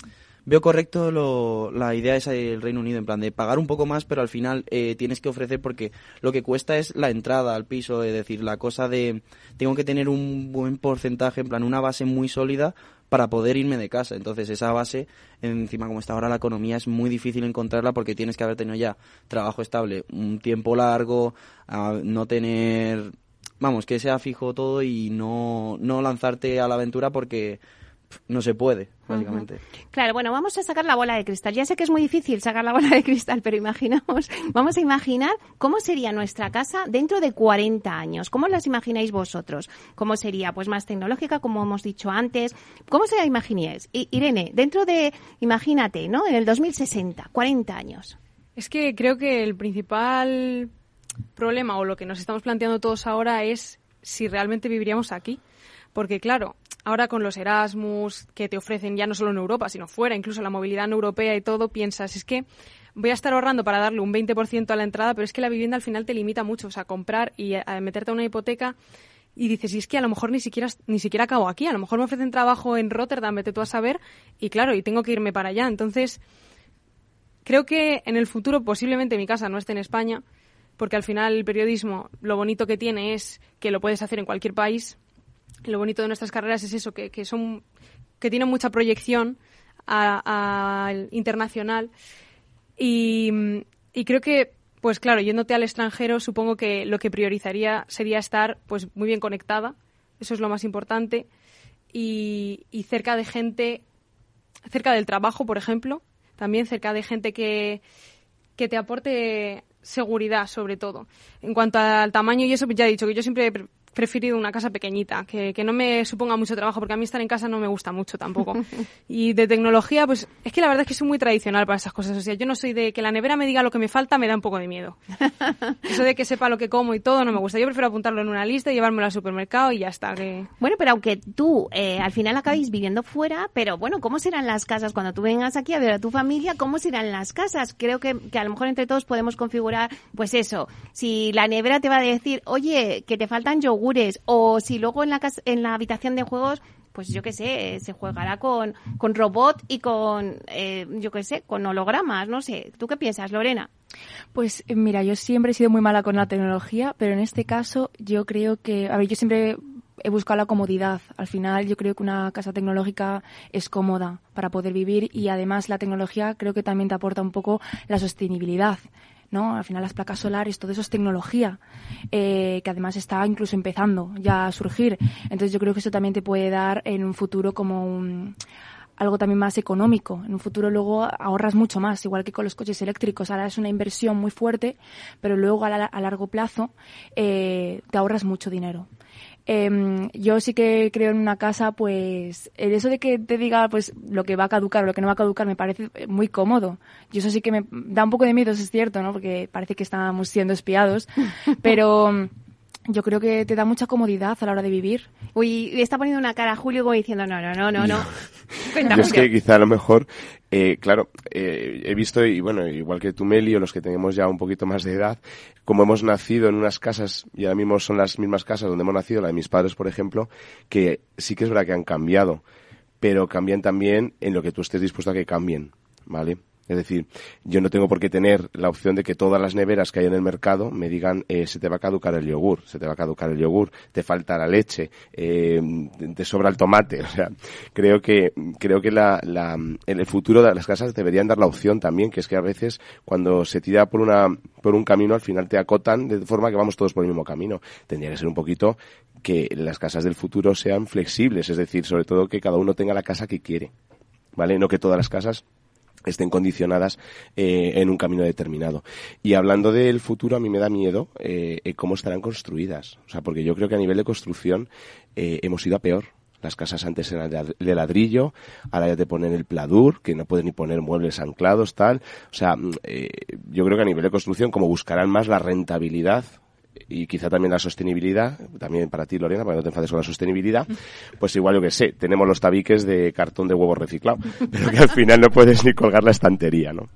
veo correcto lo- la idea esa del Reino Unido, en plan de pagar un poco más, pero al final eh, tienes que ofrecer porque lo que cuesta es la entrada al piso, es decir, la cosa de tengo que tener un buen porcentaje, en plan, una base muy sólida para poder irme de casa. Entonces, esa base, encima como está ahora la economía, es muy difícil encontrarla porque tienes que haber tenido ya trabajo estable un tiempo largo, a no tener, vamos, que sea fijo todo y no, no lanzarte a la aventura porque no se puede, básicamente. Claro, bueno, vamos a sacar la bola de cristal. Ya sé que es muy difícil sacar la bola de cristal, pero imaginamos, <laughs> vamos a imaginar cómo sería nuestra casa dentro de 40 años. ¿Cómo las imagináis vosotros? ¿Cómo sería? Pues más tecnológica, como hemos dicho antes. ¿Cómo se la imagináis? I- Irene, dentro de, imagínate, ¿no? En el 2060, 40 años. Es que creo que el principal problema o lo que nos estamos planteando todos ahora es si realmente viviríamos aquí. Porque claro, ahora con los Erasmus que te ofrecen ya no solo en Europa, sino fuera, incluso la movilidad europea y todo, piensas, es que voy a estar ahorrando para darle un 20% a la entrada, pero es que la vivienda al final te limita mucho, o sea, comprar y a meterte a una hipoteca y dices, y es que a lo mejor ni siquiera ni siquiera acabo aquí, a lo mejor me ofrecen trabajo en Rotterdam, vete tú a saber, y claro, y tengo que irme para allá. Entonces, creo que en el futuro posiblemente mi casa no esté en España, porque al final el periodismo lo bonito que tiene es que lo puedes hacer en cualquier país. Lo bonito de nuestras carreras es eso, que, que son que tienen mucha proyección al internacional. Y, y creo que pues claro yéndote al extranjero supongo que lo que priorizaría sería estar pues muy bien conectada. Eso es lo más importante. Y, y cerca de gente cerca del trabajo por ejemplo también cerca de gente que que te aporte seguridad sobre todo. En cuanto al tamaño y eso pues ya he dicho que yo siempre preferido una casa pequeñita, que, que no me suponga mucho trabajo, porque a mí estar en casa no me gusta mucho tampoco. <laughs> y de tecnología, pues es que la verdad es que soy muy tradicional para esas cosas. O sea, yo no soy de que la nevera me diga lo que me falta, me da un poco de miedo. <laughs> Eso de que sepa lo que como y todo no me gusta. Yo prefiero apuntarlo en una lista y llevármelo al supermercado y ya está. Que... Bueno, pero aunque tú eh, al final acabéis viviendo fuera, pero bueno, ¿cómo serán las casas cuando tú vengas aquí a ver a tu familia? ¿Cómo serán las casas? Creo que, que a lo mejor entre todos podemos configurar, pues eso, si la nevera te va a decir, oye, que te faltan o si luego en la, casa, en la habitación de juegos pues yo qué sé, eh, se jugará con, con robot y con, eh, yo qué sé, con hologramas, no sé. ¿Tú qué piensas, Lorena? Pues eh, mira, yo siempre he sido muy mala con la tecnología, pero en este caso yo creo que, a ver, yo siempre he buscado la comodidad. Al final yo creo que una casa tecnológica es cómoda para poder vivir y además la tecnología creo que también te aporta un poco la sostenibilidad. ¿No? Al final las placas solares, todo eso es tecnología, eh, que además está incluso empezando ya a surgir. Entonces yo creo que eso también te puede dar en un futuro como un, algo también más económico. En un futuro luego ahorras mucho más, igual que con los coches eléctricos. Ahora es una inversión muy fuerte, pero luego a, la- a largo plazo eh, te ahorras mucho dinero. Em, yo sí que creo en una casa, pues, el eso de que te diga, pues, lo que va a caducar o lo que no va a caducar me parece muy cómodo. Y eso sí que me da un poco de miedo, eso es cierto, ¿no? Porque parece que estamos siendo espiados. <laughs> Pero yo creo que te da mucha comodidad a la hora de vivir. Uy, le está poniendo una cara a Julio como diciendo, no, no, no, no, no. <laughs> Yo es que quizá a lo mejor, eh, claro, eh, he visto, y bueno, igual que tú, Meli, o los que tenemos ya un poquito más de edad, como hemos nacido en unas casas, y ahora mismo son las mismas casas donde hemos nacido, la de mis padres, por ejemplo, que sí que es verdad que han cambiado, pero cambian también en lo que tú estés dispuesto a que cambien, ¿vale? Es decir, yo no tengo por qué tener la opción de que todas las neveras que hay en el mercado me digan eh, se te va a caducar el yogur, se te va a caducar el yogur, te falta la leche, eh, te sobra el tomate. <laughs> O sea, creo que creo que la, la, en el futuro las casas deberían dar la opción también, que es que a veces cuando se tira por una por un camino al final te acotan de forma que vamos todos por el mismo camino. Tendría que ser un poquito que las casas del futuro sean flexibles, es decir, sobre todo que cada uno tenga la casa que quiere, ¿vale? No que todas las casas estén condicionadas eh, en un camino determinado. Y hablando del futuro, a mí me da miedo eh, cómo estarán construidas. O sea, porque yo creo que a nivel de construcción eh, hemos ido a peor. Las casas antes eran de ladrillo, ahora ya te ponen el pladur, que no puedes ni poner muebles anclados, tal. O sea, mm, eh, yo creo que a nivel de construcción, como buscarán más la rentabilidad y quizá también la sostenibilidad, también para ti, Lorena, para que no te enfades con la sostenibilidad, pues igual yo que sé, tenemos los tabiques de cartón de huevo reciclado, <laughs> pero que al final no puedes ni colgar la estantería, ¿no?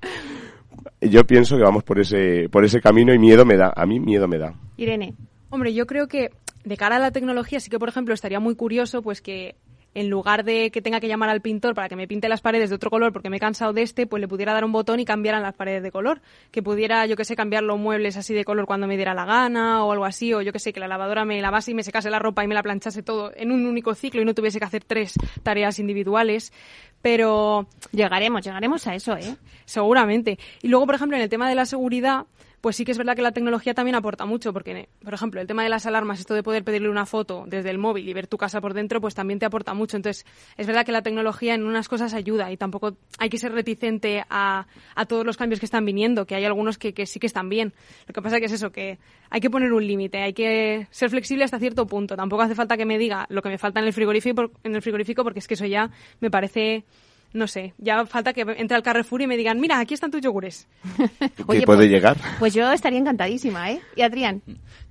Yo pienso que vamos por ese, por ese camino y miedo me da, a mí miedo me da. Irene. Hombre, yo creo que de cara a la tecnología sí que, por ejemplo, estaría muy curioso pues que en lugar de que tenga que llamar al pintor para que me pinte las paredes de otro color porque me he cansado de este, pues le pudiera dar un botón y cambiaran las paredes de color. Que pudiera, yo que sé, cambiar los muebles así de color cuando me diera la gana o algo así, o yo que sé, que la lavadora me lavase y me secase la ropa y me la planchase todo en un único ciclo y no tuviese que hacer tres tareas individuales. Pero llegaremos, llegaremos a eso, ¿eh? Seguramente. Y luego, por ejemplo, en el tema de la seguridad, pues sí que es verdad que la tecnología también aporta mucho, porque, por ejemplo, el tema de las alarmas, esto de poder pedirle una foto desde el móvil y ver tu casa por dentro, pues también te aporta mucho. Entonces, es verdad que la tecnología en unas cosas ayuda y tampoco hay que ser reticente a, a todos los cambios que están viniendo, que hay algunos que, que sí que están bien. Lo que pasa que es eso, que hay que poner un límite, hay que ser flexible hasta cierto punto. Tampoco hace falta que me diga lo que me falta en el frigorífico, en el frigorífico porque es que eso ya me parece no sé, ya falta que entre al Carrefour y me digan, mira, aquí están tus yogures. <laughs> ¿Qué Oye, puede pues- llegar? Pues yo estaría encantadísima, ¿eh? Y Adrián.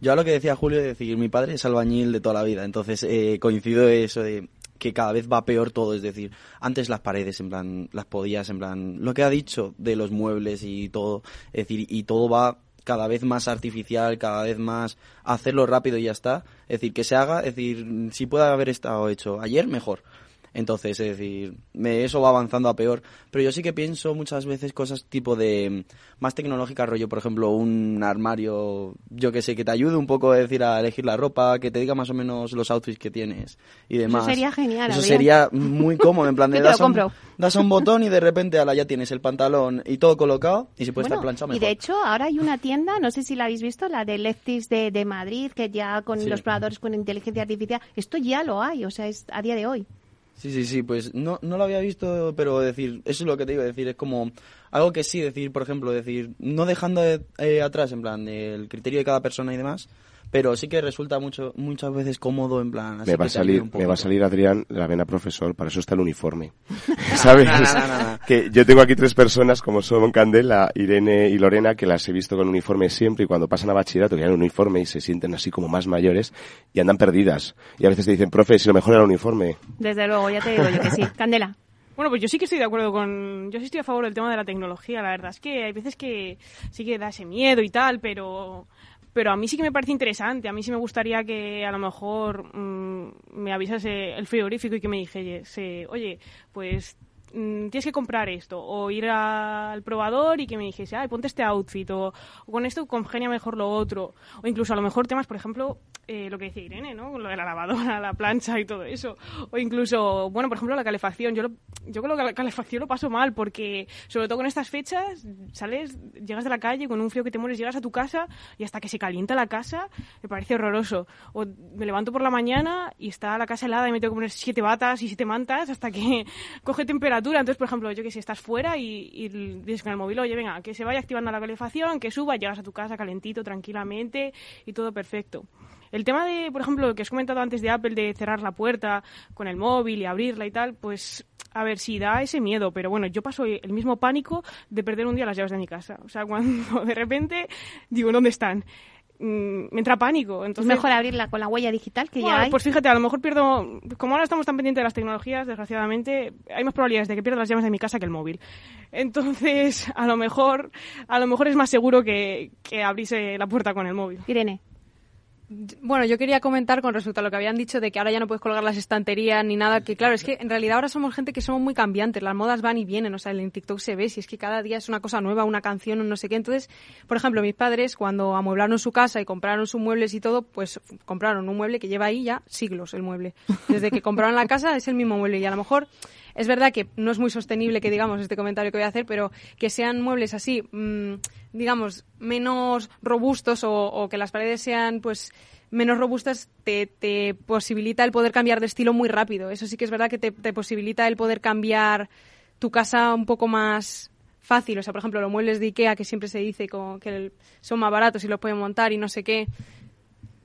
Yo a lo que decía Julio, es decir, mi padre es albañil de toda la vida, entonces eh, coincido eso de que cada vez va peor todo, es decir, antes las paredes, en plan, las podías, en plan, lo que ha dicho de los muebles y todo, es decir, y todo va cada vez más artificial, cada vez más hacerlo rápido y ya está, es decir, que se haga, es decir, si puede haber estado hecho ayer, mejor. Entonces, es decir, me, eso va avanzando a peor. Pero yo sí que pienso muchas veces cosas tipo de mm, más tecnológicas, rollo, por ejemplo, un armario, yo que sé, que te ayude un poco, es decir, a elegir la ropa, que te diga más o menos los outfits que tienes y demás. sería genial, Eso sería muy cómodo, en plan <laughs> de das, a un, das a un botón y de repente ala, ya tienes el pantalón y todo colocado y se puede Bueno, estar planchado y de hecho, ahora hay una tienda, no sé si la habéis visto, la de Leftis de, de Madrid, que ya con Sí. los probadores con inteligencia artificial, esto ya lo hay, o sea, es a día de hoy. Sí, sí, sí, pues no, no lo había visto, pero decir, eso es lo que te digo, decir, es como algo que sí, decir, por ejemplo, decir, no dejando de- eh, atrás, en plan, el criterio de cada persona y demás, pero sí que resulta mucho muchas veces cómodo, en plan, así Me va, a salir, me va a salir, Adrián, la vena profesor, para eso está el uniforme. <laughs> <laughs> ¿Sabes? No, no, no, no, no. Que yo tengo aquí tres personas, como son Candela, Irene y Lorena, que las he visto con uniforme siempre y cuando pasan a bachillerato que un uniforme y se sienten así como más mayores y andan perdidas. Y a veces te dicen, profe, si lo mejor era el uniforme. Desde luego, ya te digo yo que sí. <laughs> Candela. Bueno, pues yo sí que estoy de acuerdo con... Yo sí estoy a favor del tema de la tecnología, la verdad. Es que hay veces que sí que da ese miedo y tal, pero... Pero a mí sí que me parece interesante. A mí sí me gustaría que a lo mejor mm, me avisase el frigorífico y que me dijese, oye, pues mm, tienes que comprar esto. O ir al probador y que me dijese, ay, ponte este outfit. O, o con esto congenia mejor lo otro. O incluso a lo mejor temas, por ejemplo, eh, lo que decía Irene, ¿no? Con Lo de la lavadora, la plancha y todo eso. O incluso, bueno, por ejemplo, la calefacción. Yo, lo- yo con la calefacción lo paso mal porque, sobre todo con estas fechas, sales, llegas de la calle con un frío que te mueres, llegas a tu casa y hasta que se calienta la casa me parece horroroso. O me levanto por la mañana y está la casa helada y me tengo que poner siete batas y siete mantas hasta que <laughs> coge temperatura. Entonces, por ejemplo, yo que sé, estás fuera y, y dices con el móvil, oye, venga, que se vaya activando la calefacción, que suba, llegas a tu casa calentito, tranquilamente y todo perfecto. El tema de, por ejemplo, lo que has comentado antes de Apple, de cerrar la puerta con el móvil y abrirla y tal, pues a ver, sí, da ese miedo, pero bueno, yo paso el mismo pánico de perder un día las llaves de mi casa. O sea, <laughs> cuando de repente digo, ¿dónde están? Mm, me entra pánico. Entonces, es mejor abrirla con la huella digital que bueno, ya hay. Pues fíjate, a lo mejor pierdo, como ahora estamos tan pendientes de las tecnologías, desgraciadamente, hay más probabilidades de que pierda las llaves de mi casa que el móvil. Entonces, a lo mejor, a lo mejor es más seguro que, que abrirse la puerta con el móvil. Irene. Bueno, yo quería comentar con respecto a lo que habían dicho de que ahora ya no puedes colgar las estanterías ni nada, que claro, es que en realidad ahora somos gente que somos muy cambiantes, las modas van y vienen, o sea, en TikTok se ve, si es que cada día es una cosa nueva, una canción, un no sé qué. Entonces, por ejemplo, mis padres cuando amueblaron su casa y compraron sus muebles y todo, pues compraron un mueble que lleva ahí ya siglos el mueble. Desde que compraron la casa es el mismo mueble y a lo mejor es verdad que no es muy sostenible que digamos este comentario que voy a hacer, pero que sean muebles así, mmm, digamos, menos robustos o, que las paredes sean pues menos robustas te, posibilita el poder cambiar de estilo muy rápido. Eso sí que es verdad que te, posibilita el poder cambiar tu casa un poco más fácil. O sea, por ejemplo, los muebles de Ikea, que siempre se dice que son más baratos y los pueden montar y no sé qué,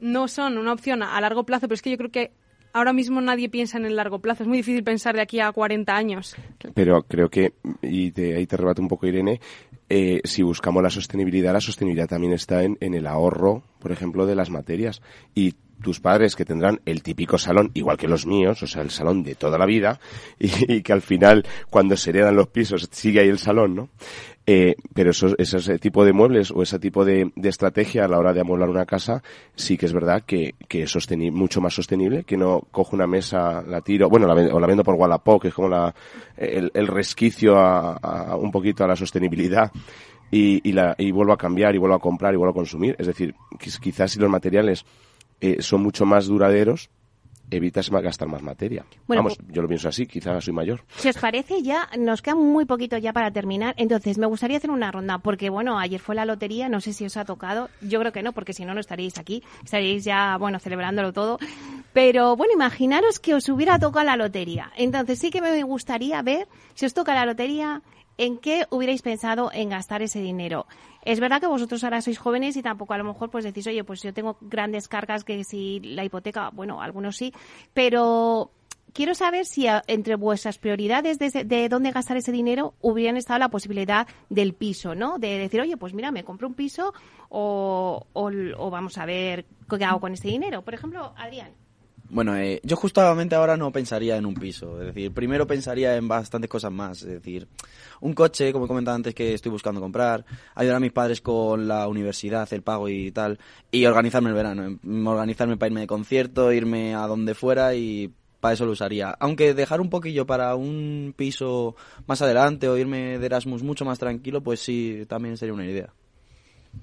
no son una opción a largo plazo, pero es que yo creo que ahora mismo nadie piensa en el largo plazo. Es muy difícil pensar de aquí a 40 años. Pero creo que, y te, ahí te rebato un poco, Irene, eh, si buscamos la sostenibilidad, la sostenibilidad también está en, en, el ahorro, por ejemplo, de las materias. Y tus padres que tendrán el típico salón, igual que los míos, o sea, el salón de toda la vida, <laughs> y, que al final, cuando se heredan los pisos, sigue ahí el salón, ¿no? Eh, pero eso, ese tipo de muebles o ese tipo de, de, estrategia a la hora de amueblar una casa sí que es verdad que, que es mucho más sostenible, que no cojo una mesa, la tiro, bueno, la, o la vendo por Wallapop, que es como la, el, el resquicio a, a, un poquito a la sostenibilidad. Y, y, la, y vuelvo a cambiar y vuelvo a comprar y vuelvo a consumir. Es decir, quizás si los materiales eh, son mucho más duraderos, evitas gastar más materia. Bueno, Vamos, yo lo pienso así, quizás soy mayor. Si os parece, ya nos queda muy poquito ya para terminar. Entonces, me gustaría hacer una ronda, porque bueno, ayer fue la lotería, no sé si os ha tocado. Yo creo que no, porque si no, no estaríais aquí. Estaríais ya, bueno, celebrándolo todo. Pero bueno, imaginaros que os hubiera tocado la lotería. Entonces, sí que me gustaría ver si os toca la lotería, en qué hubierais pensado en gastar ese dinero. Es verdad que vosotros ahora sois jóvenes y tampoco a lo mejor pues decís, oye, pues yo tengo grandes cargas que si la hipoteca, bueno, algunos sí, pero quiero saber si entre vuestras prioridades de, de, dónde gastar ese dinero hubieran estado la posibilidad del piso, ¿no? De decir, oye, pues mira, me compro un piso o, o, o vamos a ver qué hago con este dinero. Por ejemplo, Adrián. Bueno, eh, yo justamente ahora no pensaría en un piso. Es decir, primero pensaría en bastantes cosas más. Es decir, un coche, como he comentado antes, que estoy buscando comprar, ayudar a mis padres con la universidad, el pago y tal, y organizarme el verano. Organizarme para irme de concierto, irme a donde fuera y para eso lo usaría. Aunque dejar un poquillo para un piso más adelante o irme de Erasmus mucho más tranquilo, pues sí, también sería una idea.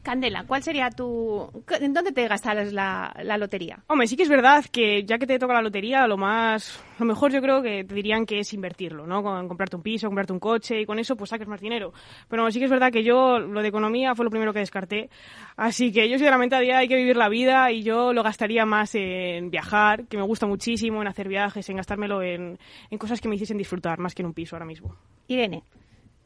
Candela, ¿cuál sería tu... ¿En dónde te gastarás la, la, lotería? Hombre, sí que es verdad que ya que te toca la lotería, lo más... Lo mejor yo creo que te dirían que es invertirlo, ¿no? Con comprarte un piso, comprarte un coche y con eso pues saques más dinero. Pero sí que es verdad que yo lo de economía fue lo primero que descarté. Así que yo sinceramente a día hay que vivir la vida y yo lo gastaría más en viajar, que me gusta muchísimo, en hacer viajes, en gastármelo en, en cosas que me hiciesen disfrutar más que en un piso ahora mismo. Irene.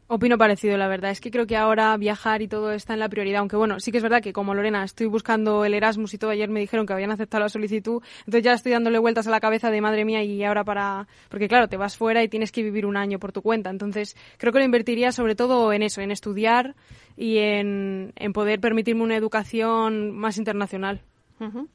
Opino parecido, la verdad. Es que creo que ahora viajar y todo está en la prioridad. Aunque bueno, sí que es verdad que como Lorena estoy buscando el Erasmus y todo, ayer me dijeron que habían aceptado la solicitud. Entonces ya estoy dándole vueltas a la cabeza de madre mía y ahora para. Porque claro, te vas fuera y tienes que vivir un año por tu cuenta. Entonces creo que lo invertiría sobre todo en eso, en estudiar y en, en poder permitirme una educación más internacional. Uh -huh.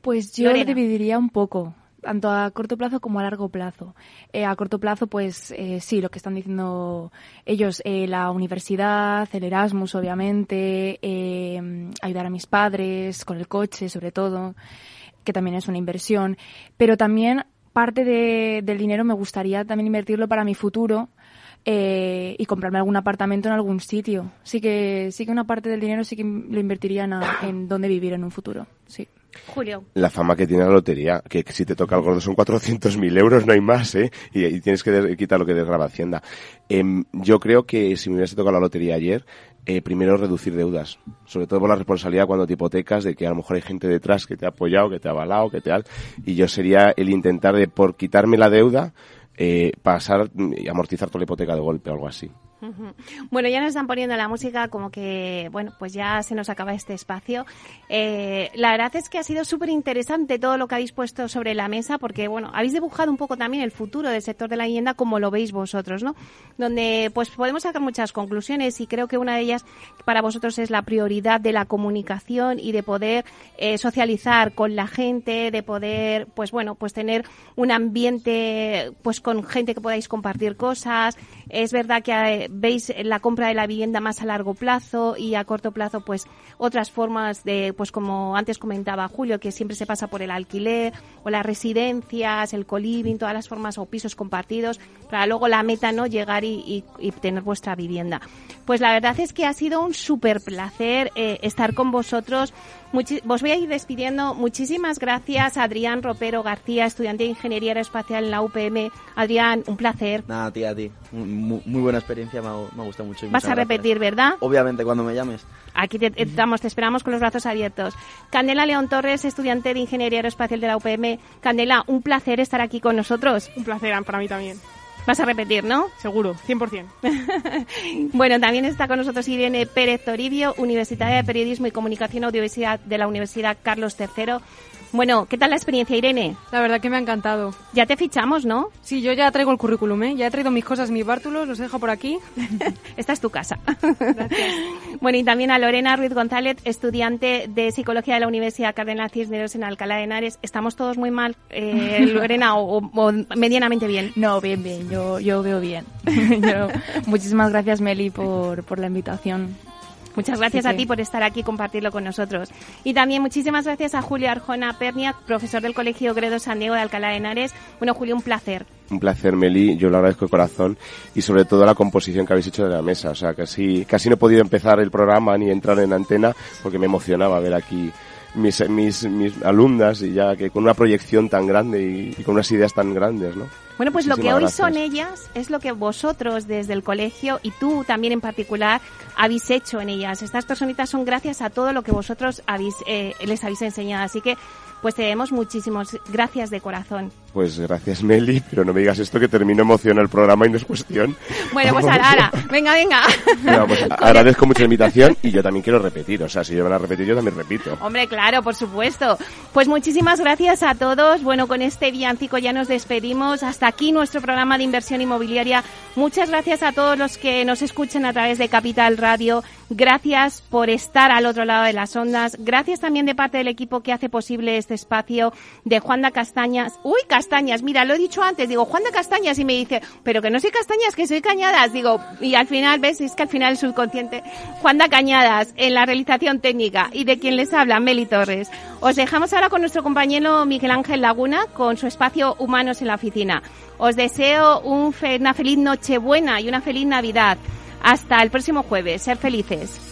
Pues yo Lorena. lo dividiría un poco tanto a corto plazo como a largo plazo. Eh, a corto plazo, pues eh, sí, lo que están diciendo ellos, eh, la universidad, el Erasmus, obviamente, ayudar a mis padres con el coche, sobre todo, que también es una inversión, pero también parte de, del dinero me gustaría también invertirlo para mi futuro. y comprarme algún apartamento en algún sitio. Sí que, sí que una parte del dinero sí que lo invertiría en, en dónde vivir en un futuro. Sí. Julio. La fama que tiene la lotería, que si te toca el gordo son 400.000 euros, no hay más, ¿eh? Y, tienes que quitar lo que desgraba Hacienda. Eh, yo creo que si me hubiese tocado la lotería ayer, eh, primero reducir deudas, sobre todo por la responsabilidad cuando te hipotecas de que a lo mejor hay gente detrás que te ha apoyado, que te ha avalado, que te ha... Y yo sería el intentar de, por quitarme la deuda, eh, pasar y amortizar toda la hipoteca de golpe o algo así. Bueno, ya nos están poniendo la música como que, bueno, pues ya se nos acaba este espacio. Eh, la verdad es que ha sido súper interesante todo lo que habéis puesto sobre la mesa porque, bueno, habéis dibujado un poco también el futuro del sector de la vivienda como lo veis vosotros, ¿no? Donde, pues, podemos sacar muchas conclusiones y creo que una de ellas para vosotros es la prioridad de la comunicación y de poder eh, socializar con la gente, de poder, pues, bueno, pues tener un ambiente, pues, con gente que podáis compartir cosas. Es verdad que eh, veis la compra de la vivienda más a largo plazo y a corto plazo, pues otras formas de, pues como antes comentaba Julio, que siempre se pasa por el alquiler o las residencias, el coliving, todas las formas o pisos compartidos, para luego la meta, ¿no? Llegar y, y- y tener vuestra vivienda. Pues la verdad es que ha sido un súper placer eh, estar con vosotros. Muchi- os voy a ir despidiendo. Muchísimas gracias, Adrián Ropero García, estudiante de Ingeniería Aeroespacial en la UPM. Adrián, un placer. Nada, tía, a ti. Muy, muy buena experiencia, me ha, me ha gustado mucho. y Vas a gracias. repetir, ¿verdad? Obviamente, cuando me llames. Aquí te, te damos, te esperamos con los brazos abiertos. Candela León Torres, estudiante de Ingeniería Aeroespacial de la UPM. Candela, un placer estar aquí con nosotros. Un placer para mí también. Vas a repetir, ¿no? Seguro, 100%. <laughs> Bueno, también está con nosotros Irene Pérez Toribio, Universitaria de Periodismo y Comunicación Audiovisual de la Universidad Carlos III. Bueno, ¿qué tal la experiencia, Irene? La verdad que me ha encantado. Ya te fichamos, ¿no? Sí, yo ya traigo el currículum, ¿eh? Ya he traído mis cosas, mis bártulos, los he dejado por aquí. <laughs> Esta es tu casa. <laughs> Bueno, y también a Lorena Ruiz González, estudiante de Psicología de la Universidad Cardenal Cisneros en Alcalá de Henares. ¿Estamos todos muy mal, eh, <laughs> Lorena, o, o- o medianamente bien? No, bien, bien, yo, yo veo bien. Yo- muchísimas gracias, Meli, por, por la invitación. Muchas gracias Sí, a sí. ti por estar aquí y compartirlo con nosotros. Y también muchísimas gracias a Julio Arjona Perniak, profesor del Colegio Gredo San Diego de Alcalá de Henares. Bueno, Julio, un placer. Un placer, Meli, yo lo agradezco de corazón y sobre todo la composición que habéis hecho de la mesa. O sea, casi, casi no he podido empezar el programa ni entrar en antena porque me emocionaba ver aquí mis, mis, mis alumnas y ya que con una proyección tan grande y, y con unas ideas tan grandes, ¿no? Bueno, pues lo que hoy gracias. son ellas es lo que vosotros desde el colegio y tú también en particular habéis hecho en ellas. Estas personitas son gracias a todo lo que vosotros habéis, eh, les habéis enseñado. Así que pues te damos muchísimas gracias de corazón. Pues gracias, Meli, pero no me digas esto que termino emocionado el programa y no es cuestión. Bueno, pues ahora, ahora, venga, venga. Bueno, pues agradezco mucho la invitación y yo también quiero repetir. O sea, si yo van a repetir, yo también repito. Hombre, claro, por supuesto. Pues muchísimas gracias a todos. Bueno, con este villancico ya nos despedimos. Hasta aquí nuestro programa de inversión inmobiliaria. Muchas gracias a todos los que nos escuchan a través de Capital Radio. Gracias por estar al otro lado de las ondas. Gracias también de parte del equipo que hace posible este espacio de Juanda Castañas. Uy, Castañas, mira, lo he dicho antes. Digo, Juanda Castañas y me dice, pero que no soy Castañas, que soy Cañadas. Digo, y al final, ¿ves? Es que al final el subconsciente. Juanda Cañadas en la realización técnica y de quien les habla, Meli Torres. Os dejamos ahora con nuestro compañero Miguel Ángel Laguna con su espacio Humanos en la Oficina. Os deseo un fe- una feliz Nochebuena y una feliz Navidad. Hasta el próximo jueves. Ser felices.